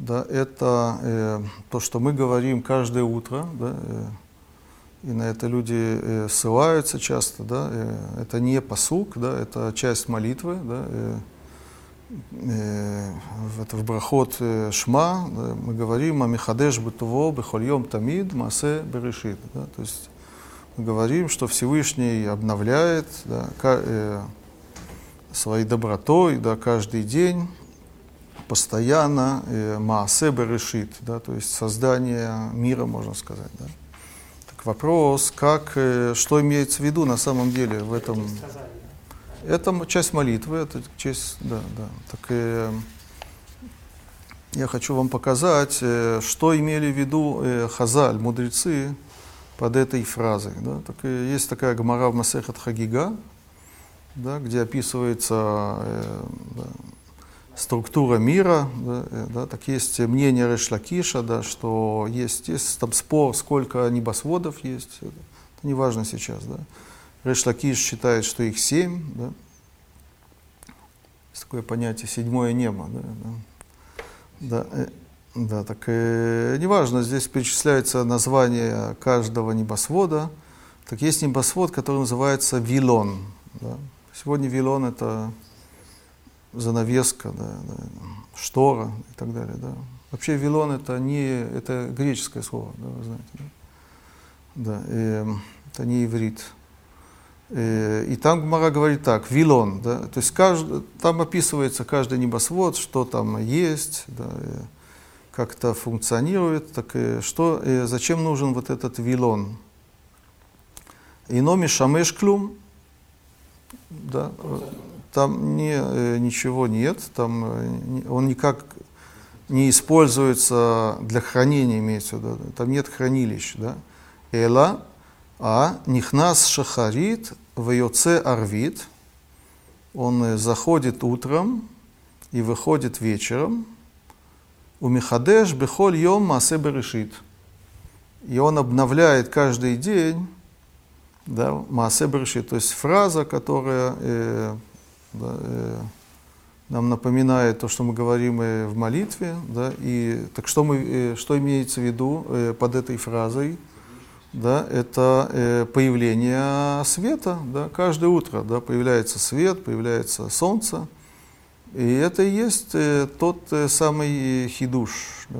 да, это э, то, что мы говорим каждое утро, да, э, и на это люди э, ссылаются часто, да, э, это не посук, да, это часть молитвы, да, э, э, это в брахот э, Шма да, мы говорим о Михадеш Бытуво Бехольем Тамид Масе Берешит, да, то есть мы говорим, что Всевышний обновляет да, э, своей добротой да, каждый день постоянно э, Маасе решит, да, то есть создание мира, можно сказать. Да. Так вопрос, как, э, что имеется в виду на самом деле в этом? Это часть молитвы, это часть, да, да. Так э, я хочу вам показать, э, что имели в виду э, Хазаль, мудрецы, под этой фразой. Да. Так, э, есть такая гмара в Масехат Хагига, да, где описывается э, да, структура мира, да, э, да, так есть мнение Решлакиша, да, что есть, есть там спор, сколько небосводов есть, это не важно сейчас. Да. Решлакиш считает, что их семь, да. есть такое понятие седьмое небо. Да, да. Да, э, да, так э, неважно, здесь перечисляется название каждого небосвода. Так есть небосвод, который называется Вилон. Да. Сегодня Вилон это занавеска, да, да, штора и так далее. Да. Вообще вилон это не это греческое слово, да, вы знаете. Да, да э, это не иврит. Э, и там Гмара говорит так, вилон, да, то есть каждый, там описывается каждый небосвод, что там есть, да, э, как это функционирует, так и что, и зачем нужен вот этот вилон. Иноми шамеш клюм, да, там не, э, ничего нет, там он никак не используется для хранения, имеется в виду, там нет хранилищ, да. Эла, а нихнас шахарит в Йоце Арвит, он заходит утром и выходит вечером, у Михадеш Бехоль Йом Масе Берешит. И он обновляет каждый день да, Масе Берешит, то есть фраза, которая э, да, э, нам напоминает то, что мы говорим э, в молитве. Да, и, так что, мы, э, что имеется в виду э, под этой фразой? да, это э, появление света, да, каждое утро, да, появляется свет, появляется солнце, и это и есть э, тот э, самый хидуш, да,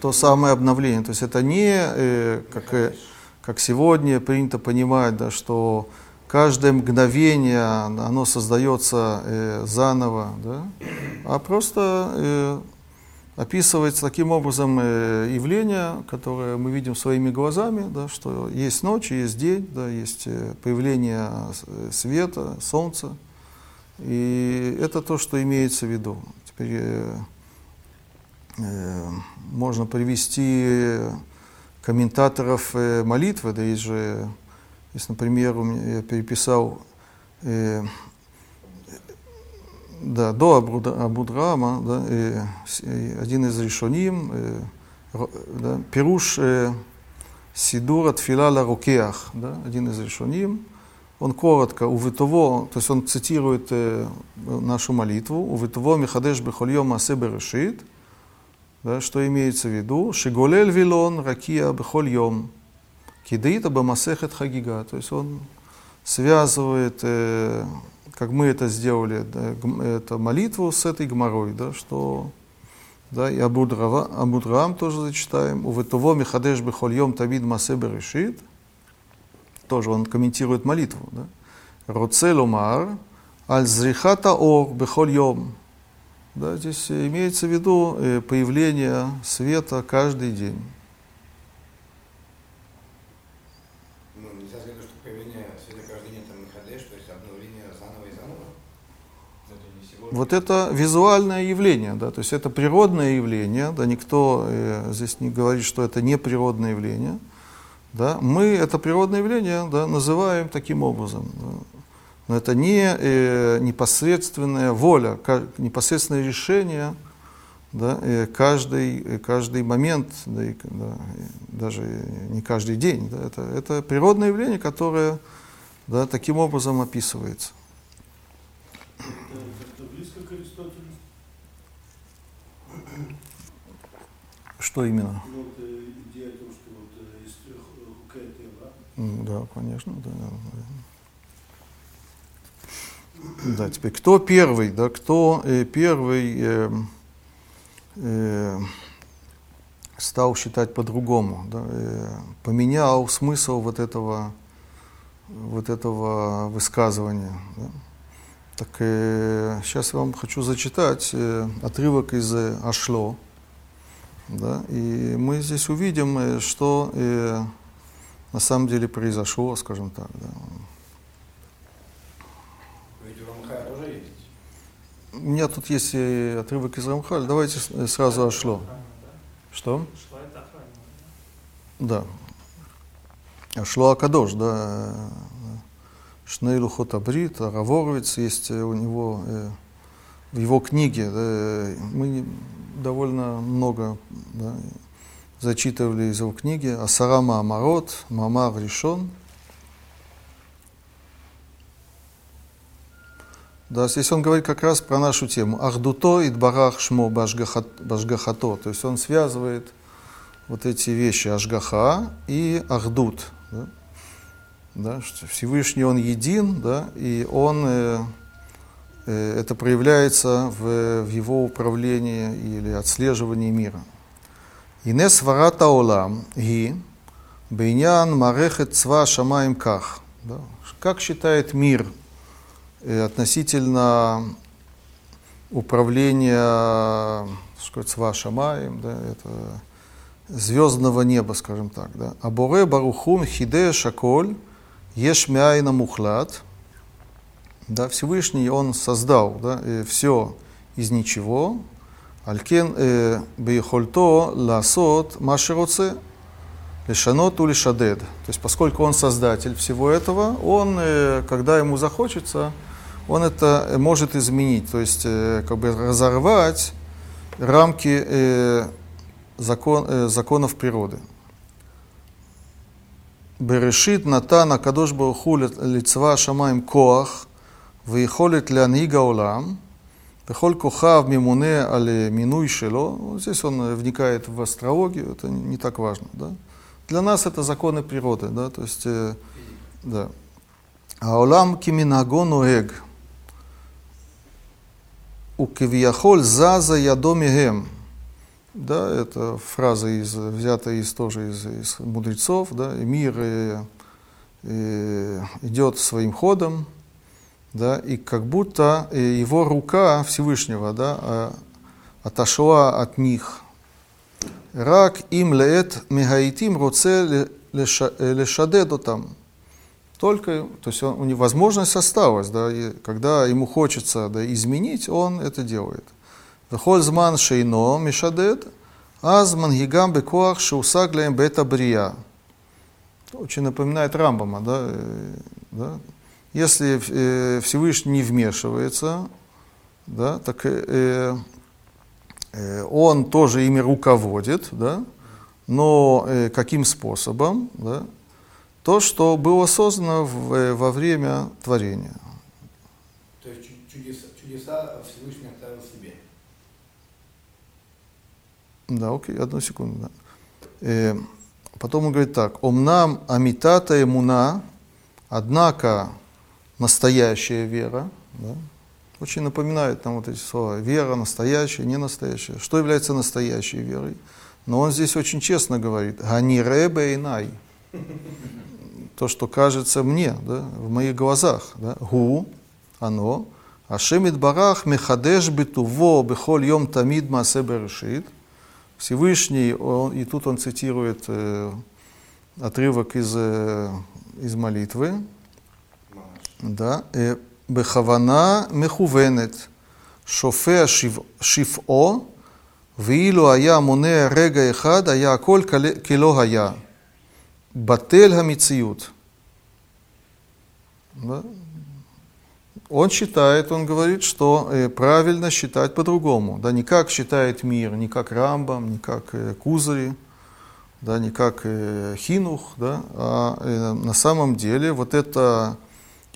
то самое обновление. То есть это не э, как, э, как сегодня принято понимать, да, что каждое мгновение оно создается э, заново, да, а просто э, описывается таким образом э, явление, которое мы видим своими глазами, да, что есть ночь, есть день, да, есть э, появление э, света, солнца. И это то, что имеется в виду. Теперь э, э, можно привести комментаторов э, молитвы, да есть же, если, например, я переписал э, да, до Абудрама, да, и, и один из решоним, да, Пируш э, Сидура Тфила Рукеах, да, один из решоним, он коротко, у Витово, то есть он цитирует э, нашу молитву, у Витово Михадеш Бехольем Асе Берешит, да, что имеется в виду, Шиголель Вилон Ракия Бехольем, Кидрита Бамасехет Хагига, то есть он связывает э, как мы это сделали, да, это молитву с этой гморой, да, что да, и Абудрам тоже зачитаем. У Ветово Михадеш Бехольем Тавид Масе Берешит. Тоже он комментирует молитву. Да. Роцелумар Аль Зрихата Ор Бехольем. Да, здесь имеется в виду э, появление света каждый день. Вот это визуальное явление, да, то есть это природное явление, да, никто э, здесь не говорит, что это не природное явление, да, мы это природное явление, да, называем таким образом, да. но это не э, непосредственная воля, непосредственное решение, да, э, каждый, э, каждый момент, да, и, да, даже не каждый день, да, это, это природное явление, которое да, таким образом описывается. Что именно? Ну, вот, э, идея о том, что вот э, есть хукая да? Да, конечно, да. Да, теперь кто первый, да, кто э, первый э, э, стал считать по-другому, да, э, поменял смысл вот этого, вот этого высказывания. Да. Так э, сейчас я вам хочу зачитать э, отрывок из э, Ашло. Да? И мы здесь увидим, э, что э, на самом деле произошло, скажем так. Да. У меня тут есть отрывок из Рамхаль. Давайте сразу ошло. Что? Да. Ошло Акадош, да. Шнейлу Хотабрит, Раворовец есть у него в его книге. Да, мы довольно много да, зачитывали из его книги Асарама Амарот, Мамар решен. Да, здесь он говорит как раз про нашу тему. Ахдуто и дбарах шмо башгахато. То есть он связывает вот эти вещи Ашгаха и Ахдут. Да? Да, что Всевышний Он един, да, и Он э, это проявляется в, в его управлении или отслеживании мира. Инес варата олам ги бейнян марехет цва шамаем ках. Как считает мир э, относительно управления цва шамаем, да, это звездного неба, скажем так. Да? Аборе барухун хиде шаколь еш мяйна мухлад. Да, Всевышний Он создал да, все из ничего. Алькен э, бейхольто ласот машероце лишанот улишадед. То есть, поскольку Он создатель всего этого, Он, э, когда Ему захочется, Он это может изменить. То есть, э, как бы разорвать рамки закон, законов природы. Берешит Натана Кадош Баруху лицва Шамаем Коах, ויכולת להנהיג העולם, וכל כוכב ממונה על מינוי שלו, здесь он вникает в астрологию, это не так важно, да. Для нас это законы природы, да, то есть, э, да. העולם כמנהגו נוהג, וכביכול זזה ידו מהם. Да, это фраза из, взята из, тоже из, из мудрецов, да, и мир э, э, идет своим ходом, да, и как будто э, его рука Всевышнего да, э, отошла от них. Рак им леет мегаитим руце э, лешадеду там. Только, то есть он, у него возможность осталась, да, и когда ему хочется да, изменить, он это делает. Вехользман шейно мешадед азман гигам бекуах шеусаглем бета брия. Очень напоминает Рамбама, да, да, если э, Всевышний не вмешивается, да, так э, э, он тоже ими руководит, да, но э, каким способом? Да? То, что было создано в, э, во время творения. То есть чудеса, чудеса Всевышний оставил себе. Да, окей, одну секунду. Да. Э, потом он говорит так. Омнам амитата эмуна, однако настоящая вера, да, очень напоминает нам вот эти слова. Вера настоящая, не настоящая. Что является настоящей верой? Но он здесь очень честно говорит. Гани ребе и най. То, что кажется мне, да, в моих глазах. Да. Гу, оно. Ашемит барах мехадеш битуво бехоль йом тамид маасе берешит. Всевышний, он, и тут он цитирует э, отрывок из, э, из молитвы, да, э, בכוונה מכוונת, שופע שפעו, ואילו היה מונע רגע אחד, היה הכל כלא היה. בטל המציאות. Да? он считает, он говорит, что э, правильно считать по-другому. Да, не как считает мир, не как Рамбам, не как э, Кузари, да, не как э, Хинух, да, а на самом деле вот это,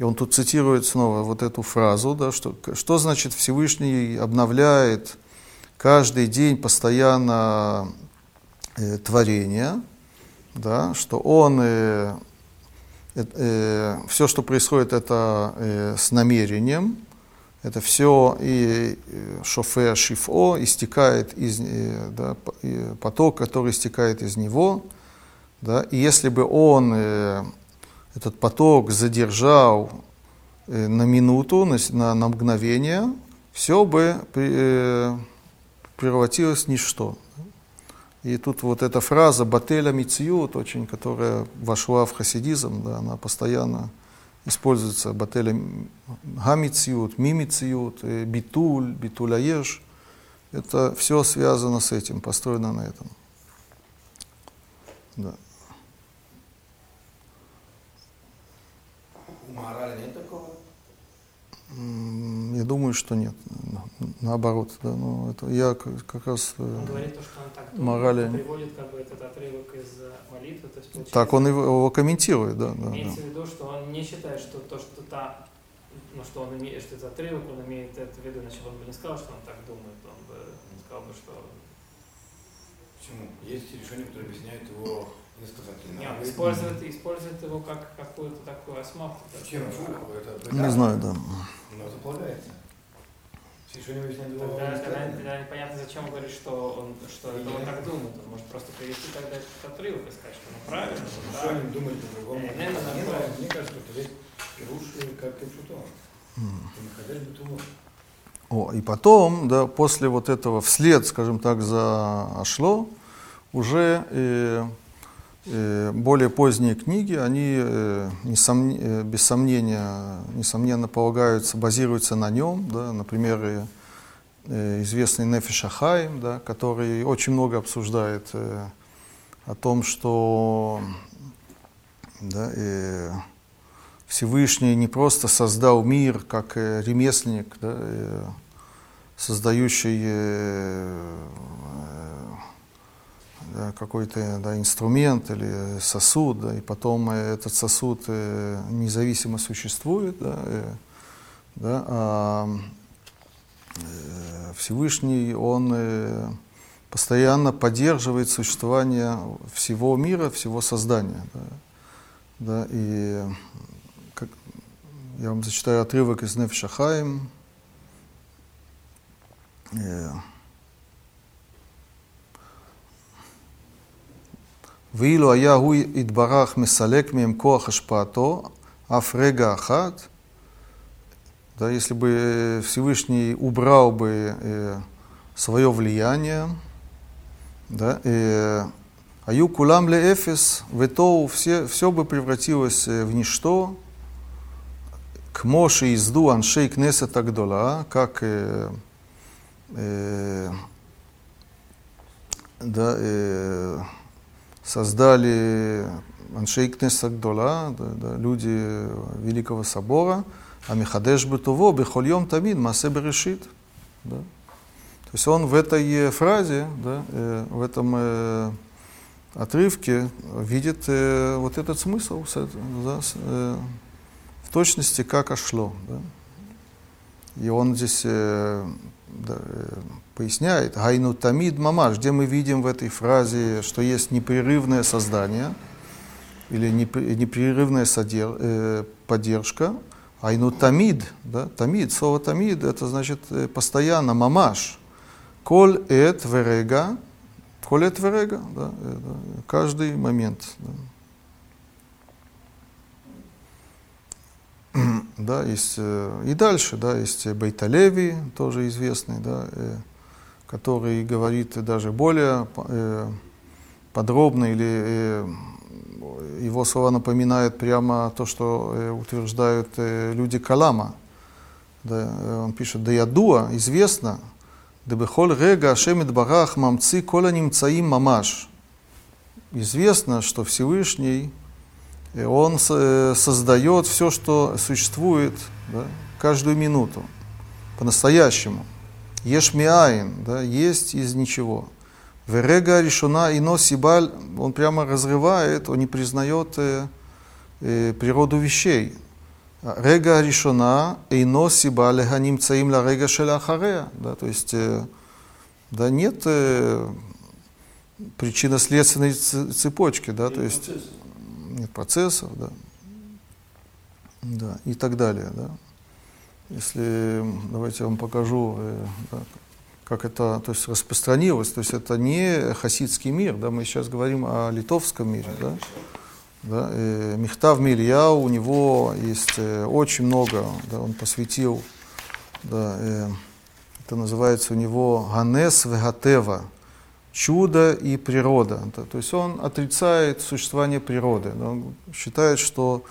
и он тут цитирует снова вот эту фразу, да, что, что значит Всевышний обновляет каждый день постоянно э, творение, да, что он э, э, все, что происходит, это э, с намерением, это все и э, шофе шифо истекает из э, да, поток, который истекает из него, да, и если бы он э, этот поток задержал э, на минуту, на, на, на мгновение, все бы э, превратилось в ничто. И тут вот эта фраза «бателя мициют», очень, которая вошла в хасидизм, да, она постоянно используется «бателя гамициют», «мимициют», э, «битуль», «битуляеш». Это все связано с этим, построено на этом. Да. У Магараля нет такого? Я думаю, что нет. Наоборот, да. Ну, это я как, как раз... Э, он говорит то, что он так морали... приводит как бы этот отрывок из э, молитвы. То есть, так он его, его комментирует, да. да имеется да. в виду, что он не считает, что то, что та, ну, что он имеет, что это отрывок, он имеет это в виду, иначе он бы не сказал, что он так думает, он бы сказал бы, что... Почему? Есть решения, которые объясняют его иносказательно. Нет, он использует, использует его как какую-то такую осматку. Чем? Это, не знаю, да. Но заплавляется. Решение объясняет его Тогда, тогда, тогда непонятно, зачем он говорит, что он, что это он так думает. Он может просто привести тогда этот отрывок и сказать, что ну правильно, что Что они думали по-другому? Э, Мне кажется, что здесь Ируш как и Махадеш Бетуло. О, и потом, да, после вот этого, вслед, скажем так, за Ашло, уже э, более поздние книги, они, э, э, без сомнения, несомненно, полагаются, базируются на нем, да, например, э, э, известный Нефиш Ахаим, да, который очень много обсуждает э, о том, что да, э, Всевышний не просто создал мир как э, ремесленник, да, э, создающий э, э, да, какой-то да, инструмент или сосуд, да, и потом э, этот сосуд э, независимо существует, да, э, да, а Всевышний, он постоянно поддерживает существование всего мира, всего создания. Да, да, и как, я вам зачитаю отрывок из Нефиша Хаим. ואילו היה הוא יתברך מסלק מהם כוח השפעתו, אף רגע אחת, да, если бы Всевышний убрал бы э, свое влияние, да, э, аю кулам ле эфес, ветоу, все, все бы превратилось э, в ничто, к Моше изду аншей кнесет агдола, как э, э, да, э, создали Аншей Кнеса Гдола, да, да, люди Великого Собора, а Михадеш Бетуво, Бехольем Тамид, Масе Берешит. Да. То есть он в этой э, фразе, да, э, в этом э, отрывке видит э, вот этот смысл да, с, э, в точности, как ошло. Да. И он здесь э, да, э, поясняет, Гайну Тамид Мамаш, где мы видим в этой фразе, что есть непрерывное создание или непр- непрерывная содер- э, поддержка. Айну Тамид, да, Тамид, слово Тамид, это значит э, постоянно, Мамаш. Коль эт верега, коль эт верега, да, э, каждый момент. Да. Да, есть, э, и дальше, да, есть Бейталеви, тоже известный, да, э, который говорит даже более э, подробно, или э, его слова напоминают прямо то, что э, утверждают э, люди Калама. Да, э, он пишет, да ядуа, известно, да бехоль рега ашемит барах мамци кола немцаим мамаш. Известно, что Всевышний и он э, создает все, что существует, да, каждую минуту, по-настоящему. Ешмиаин, да, есть из ничего. Верега решена ино сибаль, он прямо разрывает, он не признает э, э, природу вещей. Рега решена ино сибаль ганим цаим ла рега шеляхарея. Да, то есть э, да, нет э, причинно-следственной цепочки, да, то есть. Процессов, да, да, и так далее, да. Если, давайте я вам покажу, э, да, как это то есть, распространилось, то есть это не хасидский мир, да, мы сейчас говорим о литовском мире, да. Да, э, Михтав Мильяу, у него есть э, очень много, да, он посвятил, да, э, это называется у него Ганес Вегатева, чудо и природа. Да, то есть он отрицает существование природы. он считает, что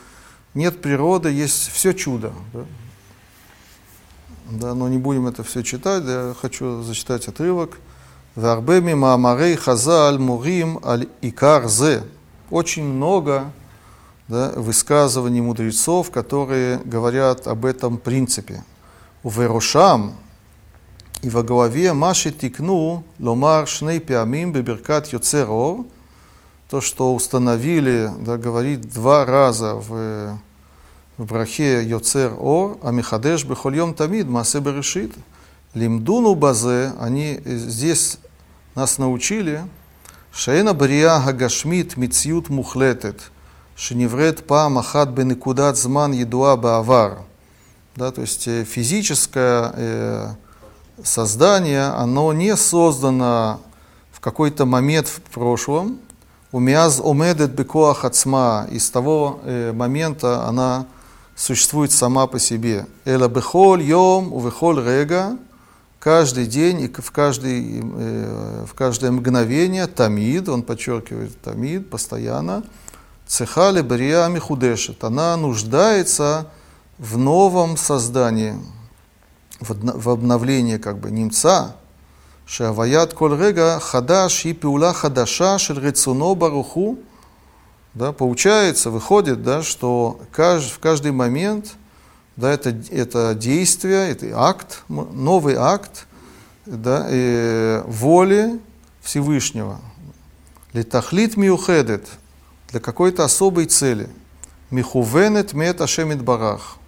нет природы, есть все чудо. Да. Да, но не будем это все читать, я хочу зачитать отрывок. Варбеми маамарей хазаль мурим аль икар зе. Очень много да, высказываний мудрецов, которые говорят об этом принципе. У Верушам и во главе Маши Тикну Ломар Шней Пиамим Беберкат Йоцерор, то, что установили, да, говорит два раза в, в брахе Йоцер Ор, а Михадеш Бехольем Тамид Масе Берешит. Лимдуну Базе, они здесь нас научили, Шаэна Бария Хагашмит Мициют Мухлетет, Шиневрет Паам Ахат Бенекудат Зман Едуа Баавар. Да, то есть э, физическая э, создание, оно не создано в какой-то момент в прошлом, умяз омедет бекоах ацма, из того э, момента она существует сама по себе. Эла бехоль йом увехоль рега, каждый день и в, каждый, э, в каждое мгновение, тамид, он подчеркивает тамид, постоянно, цехали бария михудешет, она нуждается в новом создании, в обновлении как бы немца, Шаваят Кольрега Хадаш и Пиула Хадаша Ширгецуно Баруху, да, получается, выходит, да, что в каждый момент да, это, это действие, это акт, новый акт да, э, воли Всевышнего. Литахлит миухедет для какой-то особой цели. Михувенет мет ашемит барах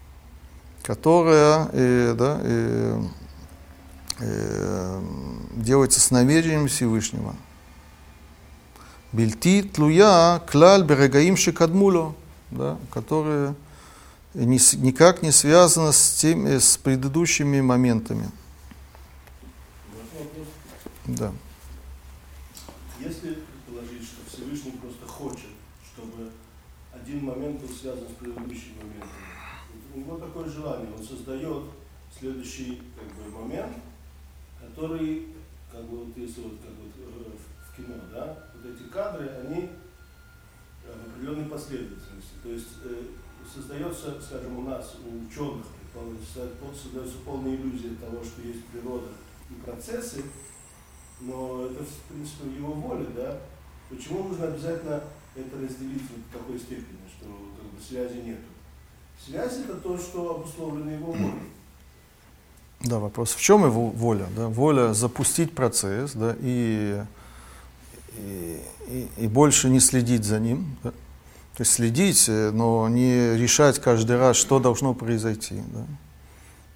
которая э, да, э, э, делается с намерением Всевышнего. Бельти тлуя клаль берегаим шикадмуло, да, которые не, никак не связаны с, теми, с предыдущими моментами. Да. Если предположить, что Всевышний просто хочет, чтобы один момент был связан с предыдущим него такое желание, он создает следующий как бы, момент, который, как бы вот если вот как вот э, в кино, да, вот эти кадры, они э, в определенной последовательности. То есть э, создается, скажем, у нас, у ученых, создается полная иллюзия того, что есть природа и процессы, но это, в принципе, его воля, да. Почему нужно обязательно это разделить в такой степени, что как бы, связи нет? Связь это то, что обусловлено его волей. Да, вопрос, в чем его воля? Да? Воля запустить процесс да, и, и, и, больше не следить за ним. Да? То есть следить, э, но не решать каждый раз, что должно произойти. Да?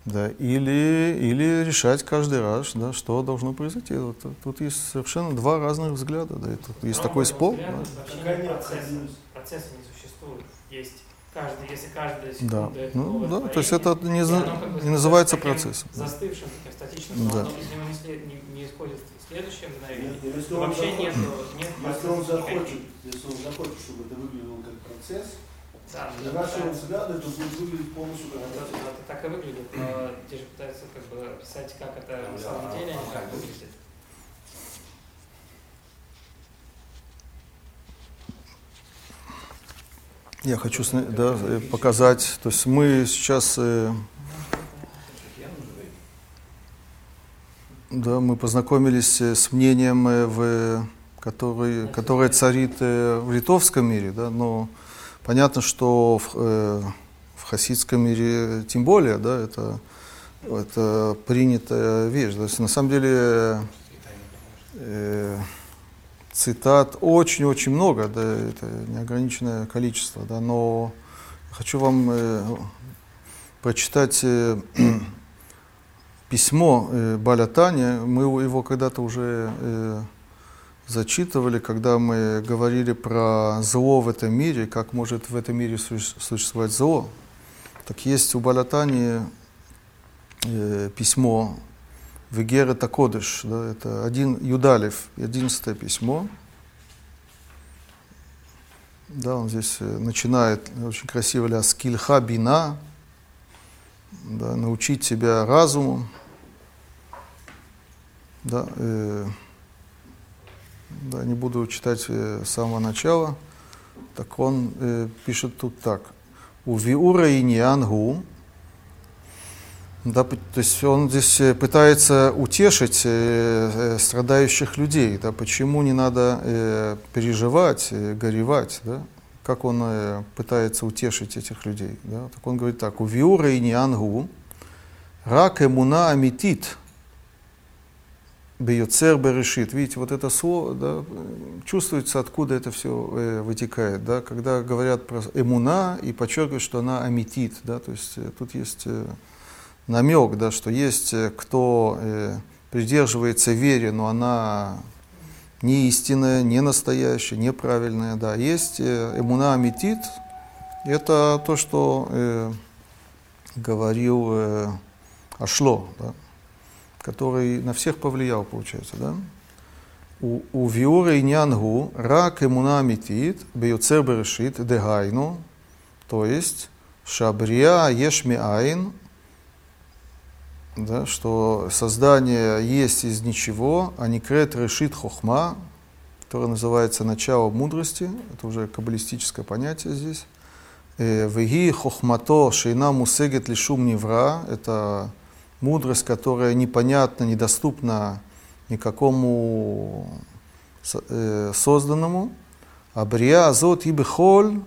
Да, или, или решать каждый раз, да, что должно произойти. Вот, тут есть совершенно два разных взгляда. Да, и тут есть такой спор. Да. Процесса, процесса не существует. Есть каждый, если каждая секунда да. ну, да, то есть это не, за, как бы не называется процессом. Застывшим, таким статичным, да. но если он не, след, не, не исходит следующее мгновение, если то вообще захочет, нет, нет если он захочет, если он захочет, чтобы это выглядело как процесс, да, для нашего взгляда это будет выглядеть полностью как процесс. Да, это так и выглядит, но те же пытаются как бы описать, как это на самом деле, как выглядит. Я хочу да, э, показать, то есть мы сейчас, э, да, мы познакомились э, с мнением, в, который, которое царит в литовском мире, да, но понятно, что в, в хасидском мире тем более, да, это, это принятая вещь. То есть на самом деле э, цитат очень-очень много, да, это неограниченное количество, да, но хочу вам э, прочитать э, письмо э, Баля Тани. Мы его когда-то уже э, зачитывали, когда мы говорили про зло в этом мире, как может в этом мире существовать зло. Так есть у Балатани э, письмо Вегера Такодыш, да, это один Юдалев, одиннадцатое письмо. Да, он здесь э, начинает очень красиво ля скильха бина, да, научить себя разуму. Да, э, да, не буду читать э, с самого начала. Так он э, пишет тут так. У виура и да, то есть он здесь э, пытается утешить э, э, страдающих людей. Да, почему не надо э, переживать, э, горевать, да? как он э, пытается утешить этих людей. Да? Так он говорит так, у виура и ниангу, рак эмуна амитит, бьется берешит. Видите, вот это слово, да, чувствуется, откуда это все э, вытекает. Да? Когда говорят про эмуна и подчеркивают, что она амитит. Да? То есть э, тут есть... Э, намек, да, что есть э, кто э, придерживается вере, но она не истинная, не настоящая, неправильная. Да. Есть э, эмуна аметит, это то, что э, говорил э, Ашло, да, который на всех повлиял, получается, да? У виура иньянгу рак эмуна амитит бейоцер берешит дегайну, то есть шабрия ешми айн, да, что создание есть из ничего, а не крет решит хохма, которое называется начало мудрости, это уже каббалистическое понятие здесь. Э, Веги хохмато шейна мусегет лишум невра, это мудрость, которая непонятна, недоступна никакому э, созданному. Абрия азот и бехоль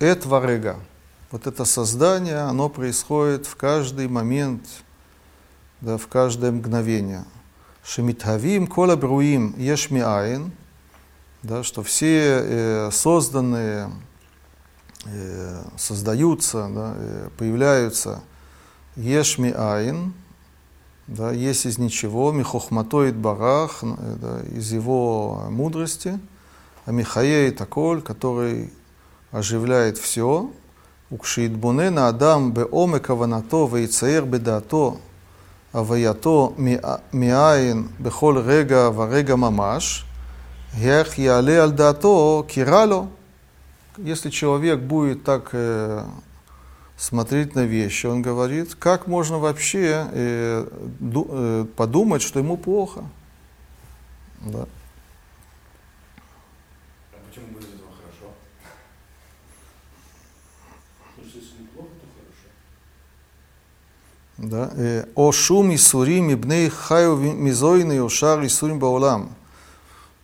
эт варега. Вот это создание, оно происходит в каждый момент, да, в каждое мгновение. Шемитхавим колабруим ешмиаин, да, что все э, созданные э, создаются, да, э, появляются. Ешмиаин, да, есть из ничего, михохматоид барах, э, да, из его мудрости, а Михаей Таколь, который оживляет все, укшит бунена адам бе омека ванато бедато, הווייתו מאין בכל רגע ורגע ממש, איך יעלה על דעתו כי רע לו. Если человек будет так э, смотреть на вещи, он говорит, как можно вообще э, ду, э, подумать, что ему плохо? Да. Да. э, О шум Исурим ибней хаю мизойны ушар Исурим баулам.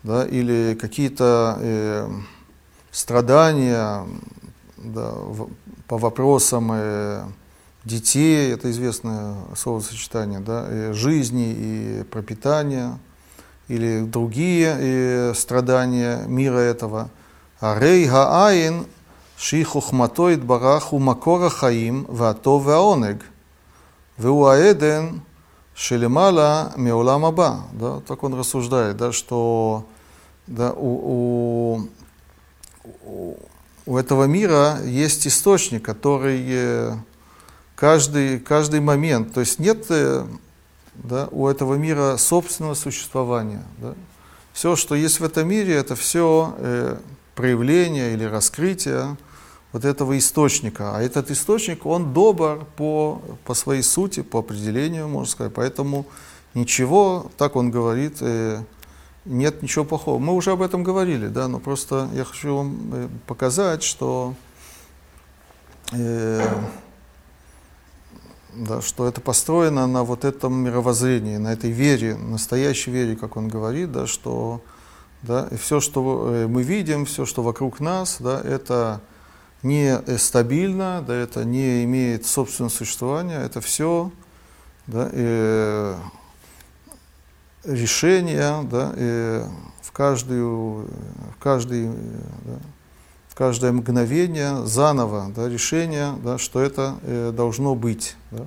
Да, или какие-то э, страдания да, в- по вопросам э, детей, это известное словосочетание, да, э, жизни и пропитания, или другие э, страдания мира этого. Арей хаайн ши бараху макора хаим вато ваонег. Веуаэден Шелемала Меуламаба. Да, так он рассуждает, да, что да, у, у, у этого мира есть источник, который каждый, каждый момент, то есть нет э, да, у этого мира собственного существования. Да. Все, что есть в этом мире, это все э, проявление или раскрытие вот этого источника. А этот источник, он добр по, по своей сути, по определению, можно сказать. Поэтому ничего, так он говорит, э, нет ничего плохого. Мы уже об этом говорили, да, но просто я хочу вам э, показать, что, э, да, что это построено на вот этом мировоззрении, на этой вере, настоящей вере, как он говорит, да, что да, все, что э, мы видим, все, что вокруг нас, да, это не стабильно, да, это не имеет собственного существования, это все да, э, решение да, э, в, каждую, в, каждый, да, в каждое мгновение заново да, решение, да, что это э, должно быть. Да.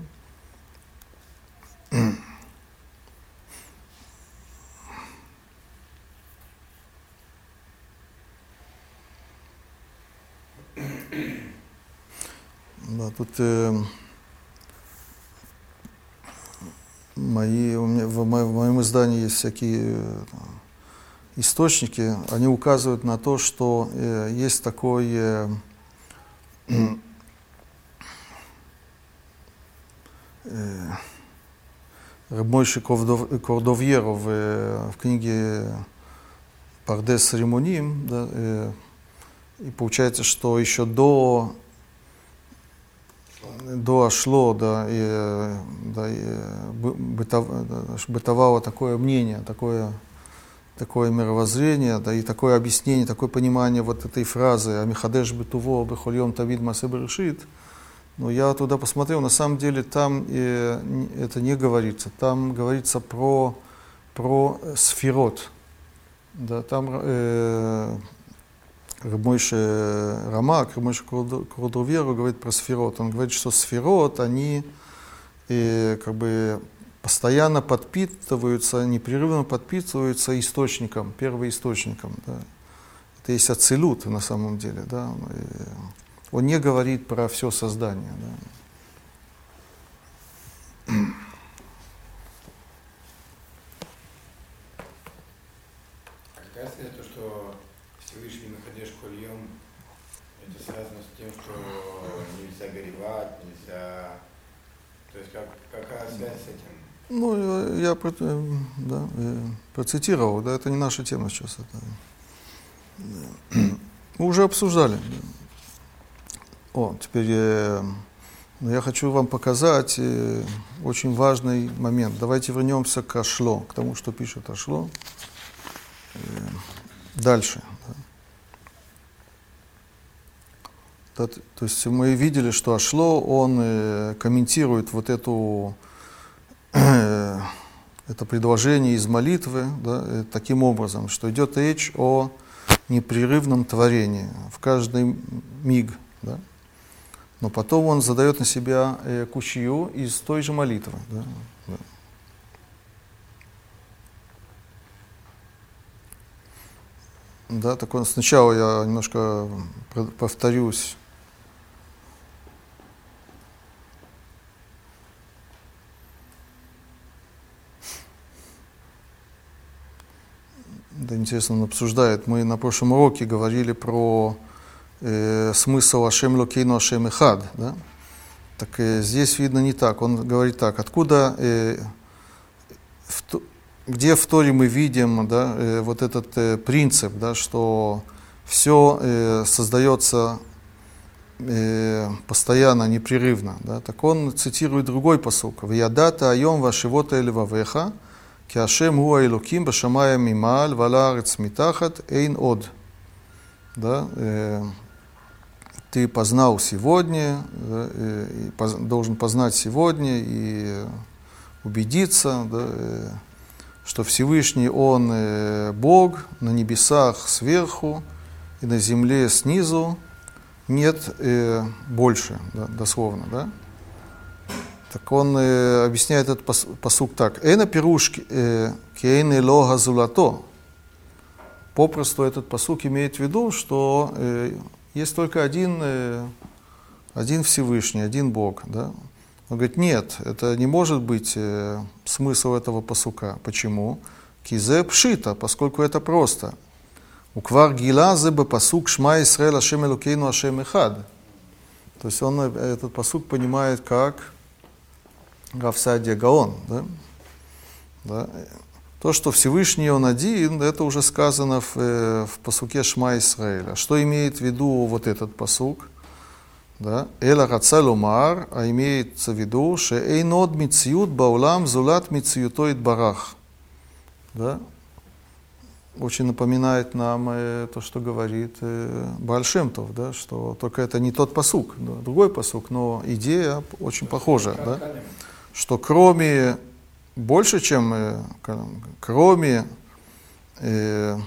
Да, тут э, мои, у меня, в, мо- в моем издании есть всякие э, источники, они указывают на то, что э, есть такой э, э, Рабмойши Кордовьеро в, э, в книге Пардес Римоним, да, э, и получается, что еще до до Ашло, да, и, э, да, и э, бы- бытов- бытовало такое мнение, такое, такое мировоззрение, да, и такое объяснение, такое понимание вот этой фразы «Амихадеш бетуво бехольем тавид масе решит». Но я туда посмотрел, на самом деле там э, это не говорится, там говорится про, про сферот. Да, там э, Рабмойше Рамак, Рабмойше Курдуверу говорит про сферот. Он говорит, что сферот, они э, как бы постоянно подпитываются, непрерывно подпитываются источником, первоисточником. Да. Это есть ацелют на самом деле. Да. И Он не говорит про все создание. Да. Какая связь то, что Всевышний Махадеш Кольем, это связано с тем, что нельзя горевать, нельзя... То есть как, какая связь с этим? Ну, я, я да, процитировал, да, это не наша тема сейчас. Это, да. Мы уже обсуждали. да. О, теперь э, я хочу вам показать э, очень важный момент. Давайте вернемся к Ашло, к тому, что пишет Ашло. Э, дальше. да. Да, т- то есть мы видели, что Ашло, он э, комментирует вот эту это предложение из молитвы да, э, таким образом, что идет речь о непрерывном творении в каждый миг. Да? Но потом он задает на себя э, кучью из той же молитвы. Да? Да. Да, так он, сначала я немножко повторюсь. Да, интересно, он обсуждает. Мы на прошлом уроке говорили про э, смысл Ашем Локейну Ашем Ихад. Да? Так э, здесь видно не так. Он говорит так, откуда, э, в где в Торе мы видим да, э, вот этот э, принцип, да, что все э, создается э, постоянно, непрерывно. Да? Так он цитирует другой посук. «Виядата айом вашивота элевавеха, כי השם הוא האלוקים בשמיים ממעל ועל הארץ מתחת, אין עוד. Да? э, Ты познал сегодня, да, э, и поз- должен познать сегодня и э, убедиться, да, э, что Всевышний Он э, Бог на небесах сверху и на земле снизу, нет э, больше, да, дословно. Да? Так он э, объясняет этот пос- посук так. Эна пирушки кейны лога зулато. Попросту этот посук имеет в виду, что э, есть только один, э, один Всевышний, один Бог. Да? Он говорит, нет, это не может быть э, смысл этого посука. Почему? Кизе пшита, поскольку это просто. Уквар гила зе бы посук шма Исраэл Ашем Элокейну Ашем Эхад. То есть он э, этот посук понимает как Равсадия Гаон. Да? Да? То, что Всевышний Он один, это уже сказано в, э, в посуке Шма Исраэля. Что имеет в виду вот этот посук? Да? Эла Рацалумар, а имеется в виду, что Эйнод Мициют Баулам Зулат Мициютоид Барах. Да? Очень напоминает нам э, то, что говорит э, Бальшемтов, да? что только это не тот посук, да? другой посук, но идея очень похожа. Да? Что кроме, больше, чем э, кроме, э,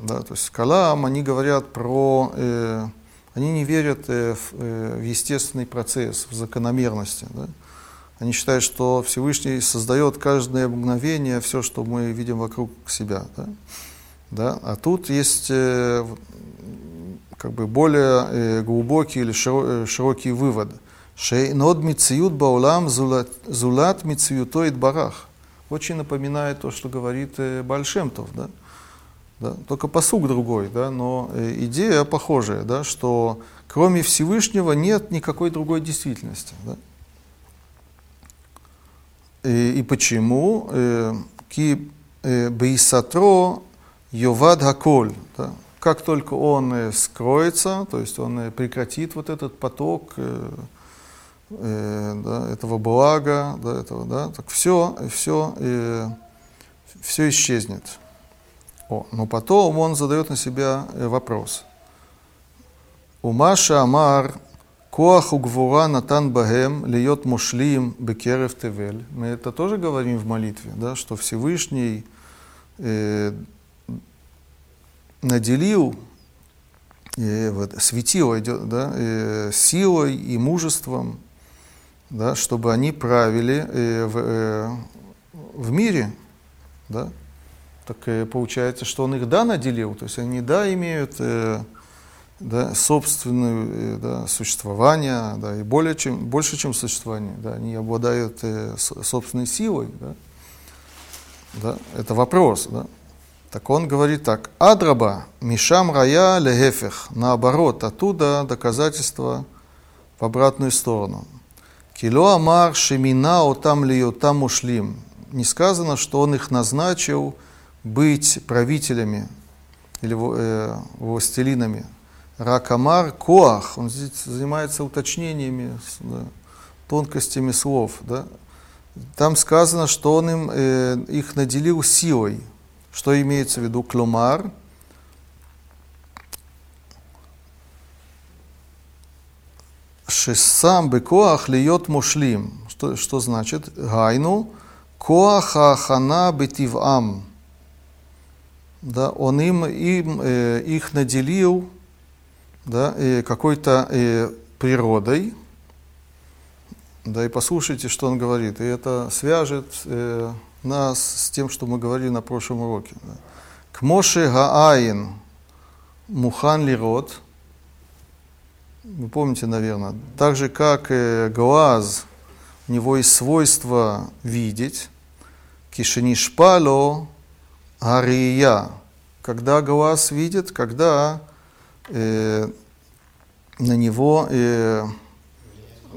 да, то есть Калам, они говорят про, э, они не верят э, в, э, в естественный процесс, в закономерности. Да? Они считают, что Всевышний создает каждое мгновение все, что мы видим вокруг себя. Да? Да? А тут есть э, как бы более э, глубокий или э, широкий вывод. Шейнод мициют баулам зулат, мициюто барах. Очень напоминает то, что говорит э, Бальшемтов. Да? Да? Только посуг другой, да? но э, идея похожая, да? что кроме Всевышнего нет никакой другой действительности. Да? И, и почему? Э, Ки бейсатро йовад хаколь. Да? Как только он скроется, то есть он прекратит вот этот поток э, да, этого блага, да, этого, да, так все, все, э, все исчезнет. О, но потом он задает на себя э, вопрос. Умаша Амар Коах угвура натан багем льет мушлим бекерев тевель. Мы это тоже говорим в молитве, да, что Всевышний э, наделил, э, вот, светил идет, да, э, силой и мужеством, да, чтобы они правили э, в, э, в мире. Да? Так э, получается, что он их да наделил, то есть они да имеют э, да, собственное э, да, существование, да, и более чем, больше, чем существование. Да, они обладают э, собственной силой. Да? Да, это вопрос. Да? Так он говорит так. Адраба, мишам рая лехефех. Наоборот, оттуда доказательство в обратную сторону. Кило амар шемина отам лиотам ушлим. Не сказано, что он их назначил быть правителями или э, властелинами. Ракамар коах, он здесь занимается уточнениями, тонкостями слов. Да. Там сказано, что он им, э, их наделил силой. Что имеется в виду? Клумар. Шесам бекоах льет мушлим. Что, что значит? Гайну. Коаха хана бетивам. Да, он им, им э, их наделил да, э, какой-то э, природой. Да, и послушайте, что он говорит. И это свяжет э, нас с тем, что мы говорили на прошлом уроке. Да. К Моше Гаайн Мухан Лирот. Вы помните, наверное. Так же, как глаз, у него есть свойство видеть. Кишенишпало Ария. Когда глаз видит, когда э, на него э,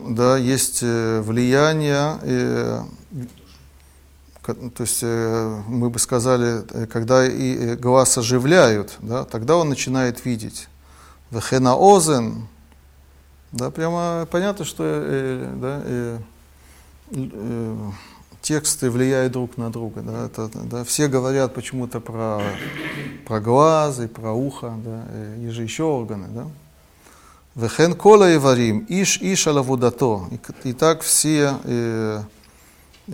да, есть э, влияние, э, то есть э, мы бы сказали, э, когда и э, глаз оживляют, да, тогда он начинает видеть. Вехена озен, да, прямо понятно, что э, да, э, э, тексты влияют друг на друга. Да, это, да, все говорят почему-то про, про глазы, про ухо, да, и же еще органы. Да. Вехен кола иварим, иш иш алавудато. И так все э,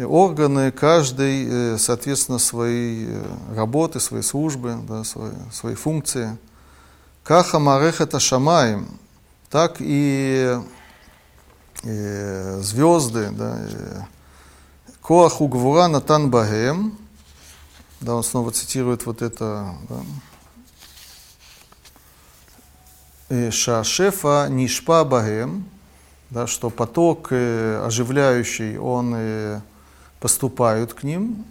органы, каждый, э, соответственно, своей э, работы, своей службы, да, свои, свои функции. Каха марехета шамаем, так и э, звезды, да, э, Коах угвура натан багем. Да, он снова цитирует вот это. Да. Шашефа нишпа багем. Да, что поток э, оживляющий, он э, поступают к ним.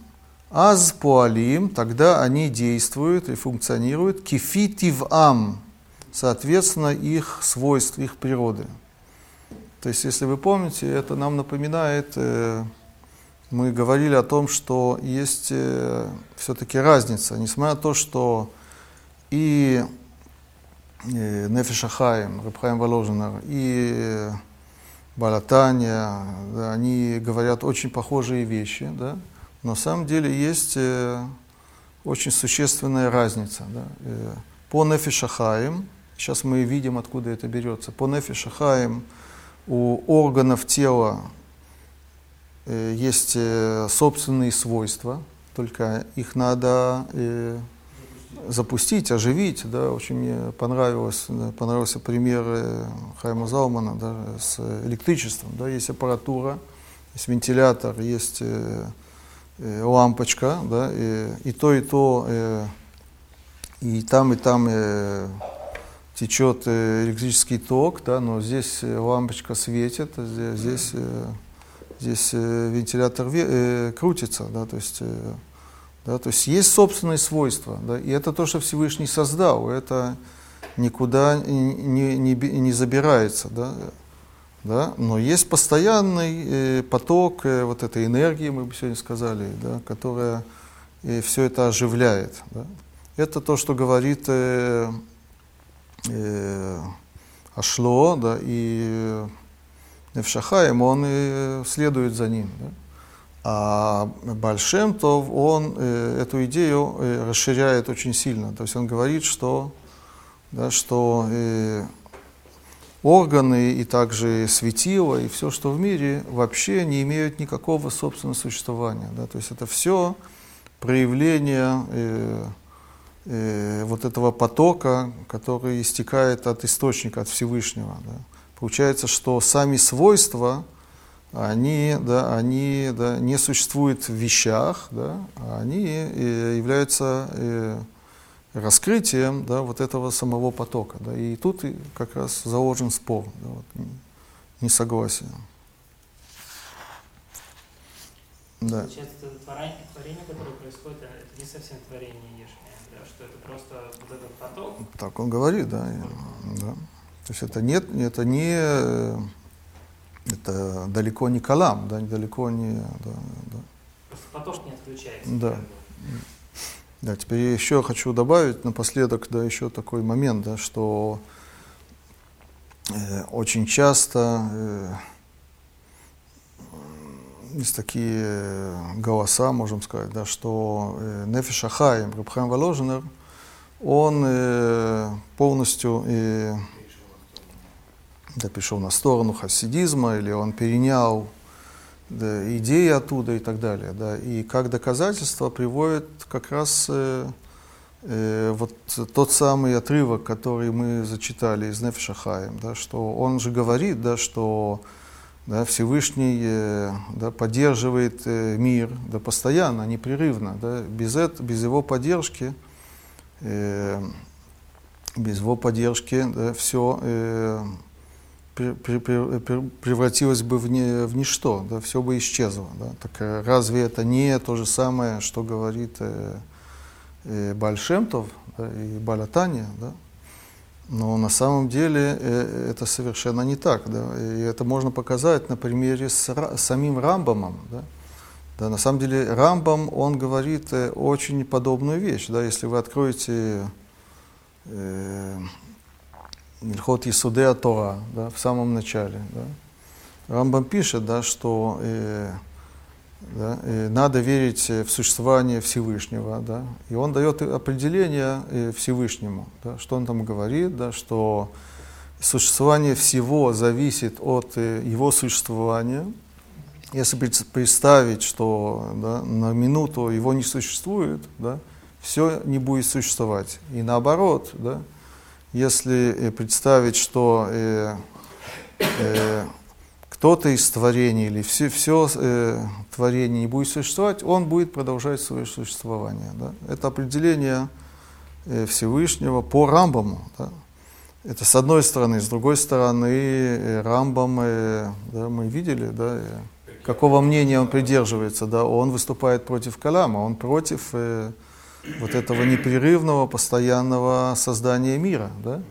Аз пуалим, тогда они действуют и функционируют. Кифитив ам, соответственно, их свойств, их природы. То есть, если вы помните, это нам напоминает э, мы говорили о том, что есть э, все-таки разница, несмотря на то, что и э, Нефиш Ахаим, Рабхаим Воложинар, и Балатания, да, они говорят очень похожие вещи, да, но на самом деле есть очень существенная разница. Да. По Нефишахаим, сейчас мы видим, откуда это берется, по Нефишахаим у органов тела Э, есть э, собственные свойства, только их надо э, запустить, оживить. Да. Очень мне понравилось, понравился пример Хайма Заумана да, с электричеством. Да. Есть аппаратура, есть вентилятор, есть лампочка, да, и, и то, и то, и там, и там течет электрический ток, да, но здесь лампочка светит, а здесь, здесь э, вентилятор э, крутится, да, то есть, э, да, то есть есть собственные свойства, да, и это то, что Всевышний создал, это никуда не, не, не забирается, да, да, но есть постоянный э, поток э, вот этой энергии, мы бы сегодня сказали, да, которая э, все это оживляет. Да. Это то, что говорит э, э, Ашло, да, и Невшахаем, он и следует за ним. Да? А Большем то он э, эту идею э, расширяет очень сильно. То есть он говорит, что, да, что э, органы и также светило и все, что в мире, вообще не имеют никакого собственного существования. Да? То есть это все проявление э, э, вот этого потока, который истекает от источника, от Всевышнего. Да? Получается, что сами свойства, они, да, они да, не существуют в вещах, да, а они э, являются э, раскрытием да, вот этого самого потока. Да, и тут как раз заложен спор, да, вот, несогласие. Да. Получается, это творение, которое происходит, это не совсем творение да, что это просто вот этот поток. Так он говорит, да. да. То есть это нет, это не, э, это далеко не калам, да, далеко не, да, да. Просто поток не отключается. Да. Да, теперь я еще хочу добавить напоследок, да, еще такой момент, да, что э, очень часто э, есть такие э, голоса, можем сказать, да, что э, Нефиш Ахаим, Рабхайм Воложенер, он э, полностью да, перешел на сторону хасидизма, или он перенял да, идеи оттуда и так далее. Да. И как доказательство приводит как раз э, э, вот тот самый отрывок, который мы зачитали из Нефеша Хаим, да, что он же говорит, да, что да, Всевышний э, да, поддерживает э, мир да, постоянно, непрерывно. Да. Без, это, без его поддержки, э, без его поддержки да, все э, пре- пре- пре- превратилось бы в, не, в ничто, да, все бы исчезло. Да. Так э, разве это не то же самое, что говорит э, э, Бальшемтов да, и Балятания? Да? Но на самом деле э, это совершенно не так. Да? И это можно показать на примере с самим Рамбамом. Да? Да, на самом деле Рамбам, он говорит э, очень подобную вещь. Да? Если вы откроете э, Исудея Тора, да, в самом начале. Да. Рамбам пишет, да, что э, да, э, надо верить э, в существование Всевышнего. Да, и он дает определение э, Всевышнему. Да, что он там говорит, да, что существование всего зависит от э, его существования. Если пред- представить, что да, на минуту его не существует, да, все не будет существовать. И наоборот, да, если представить, что э, э, кто-то из творений или все, все э, творение не будет существовать, он будет продолжать свое существование. Да? Это определение э, Всевышнего по Рамбаму. Да? Это с одной стороны. С другой стороны, э, Рамбам, э, да, мы видели, да, э, какого мнения он придерживается. Да? Он выступает против Калама, он против э, вот этого непрерывного, постоянного создания мира. Да?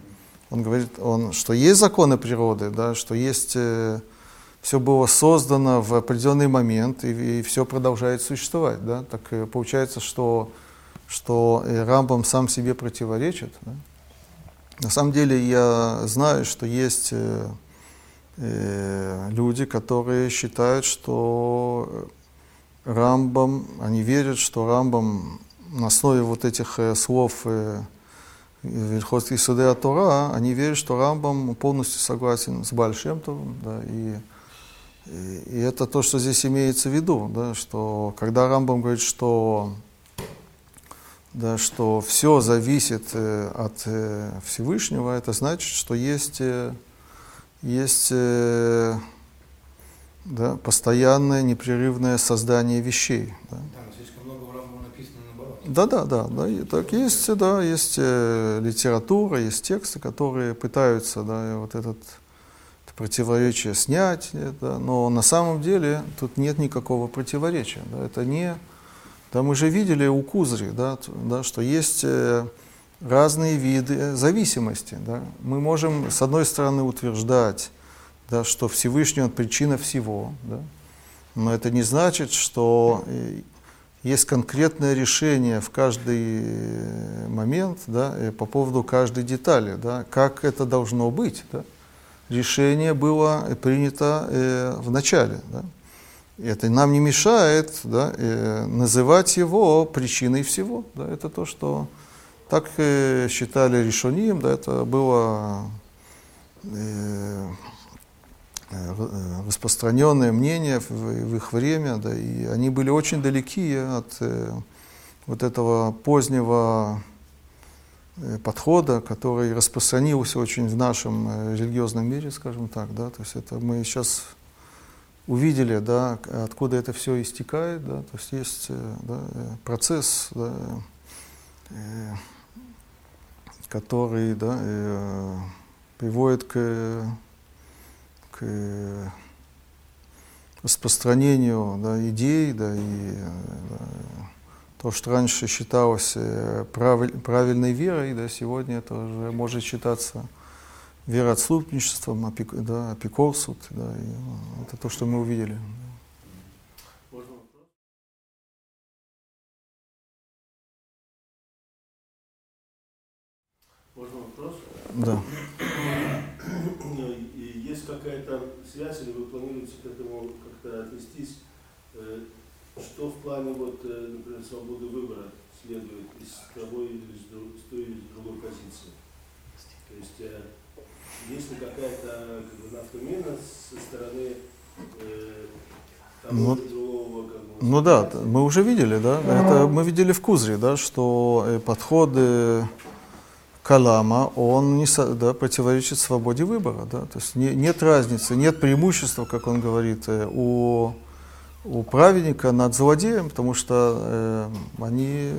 Он говорит, он, что есть законы природы, да, что есть, э, все было создано в определенный момент, и, и все продолжает существовать. Да? Так э, получается, что, что э, Рамбам сам себе противоречит. Да? На самом деле я знаю, что есть э, э, люди, которые считают, что Рамбам, они верят, что Рамбам на основе вот этих э, слов э, Вильхот и Судея Тора, они верят, что Рамбам полностью согласен с Бальшемтовым, да, и, и, это то, что здесь имеется в виду, да, что когда Рамбам говорит, что, да, что все зависит э, от э, Всевышнего, это значит, что есть, э, есть да, постоянное, непрерывное создание вещей. Да. Да, да, да, да, и так есть, да, есть литература, есть тексты, которые пытаются, да, вот этот это противоречие снять, э, да, но на самом деле тут нет никакого противоречия, да, это не, да, мы же видели у Кузри, да, да, что есть э, разные виды зависимости, да, мы можем с одной стороны утверждать, да, что Всевышний он причина всего, да, но это не значит, что э, есть конкретное решение в каждый э, момент да, э, по поводу каждой детали, да, как это должно быть. Да. Решение было э, принято э, в начале. Да. Это нам не мешает да, э, называть его причиной всего. Да. Это то, что так э, считали решением, да, это было э, э, распространенное мнение в, в их время, да, и они были очень далеки от э, вот этого позднего э, подхода, который распространился очень в нашем э, религиозном мире, скажем так, да, то есть это мы сейчас увидели, да, откуда это все истекает, да, то есть есть э, да, э, процесс, да, э, который, да, э, приводит к к распространению да, идей, да, и да, то, что раньше считалось э, правиль, правильной верой, да, сегодня это уже может считаться вероотступничеством, опек, да, апикорсут, да, и, ну, это то, что мы увидели. Можно вопрос? Да. Есть какая-то связь, или вы планируете к этому как-то отнестись? Что в плане, вот, э, например, свободы выбора следует из того или из, той или из другой позиции? То есть, э, есть ли какая-то как бы, навкамина со стороны э, того Ну, или другого как бы, Ну да, мы уже видели, да, это мы видели в Кузре, да, что э, подходы Калама, он не да, противоречит свободе выбора, да, то есть не- нет разницы, нет преимущества, как он говорит, у, у праведника над злодеем, потому что э, они,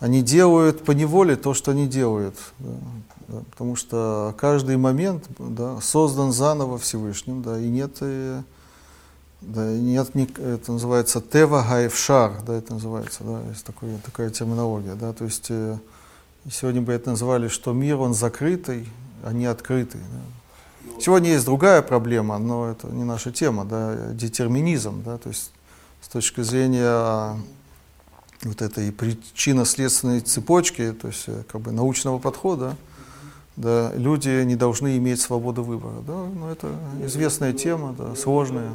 они делают по неволе то, что они делают, да, да, потому что каждый момент да, создан заново Всевышним, да, и нет э, да, и нет, это называется тева гайфшар, да, это называется, да, есть такой, такая терминология, да, то есть э, сегодня бы это называли, что мир, он закрытый, а не открытый. да. Сегодня есть другая проблема, но это не наша тема, да, детерминизм, да, то есть с точки зрения вот этой причинно-следственной цепочки, то есть э, как бы научного подхода, да, люди не должны иметь свободу выбора, да, но это известная тема, да, сложная.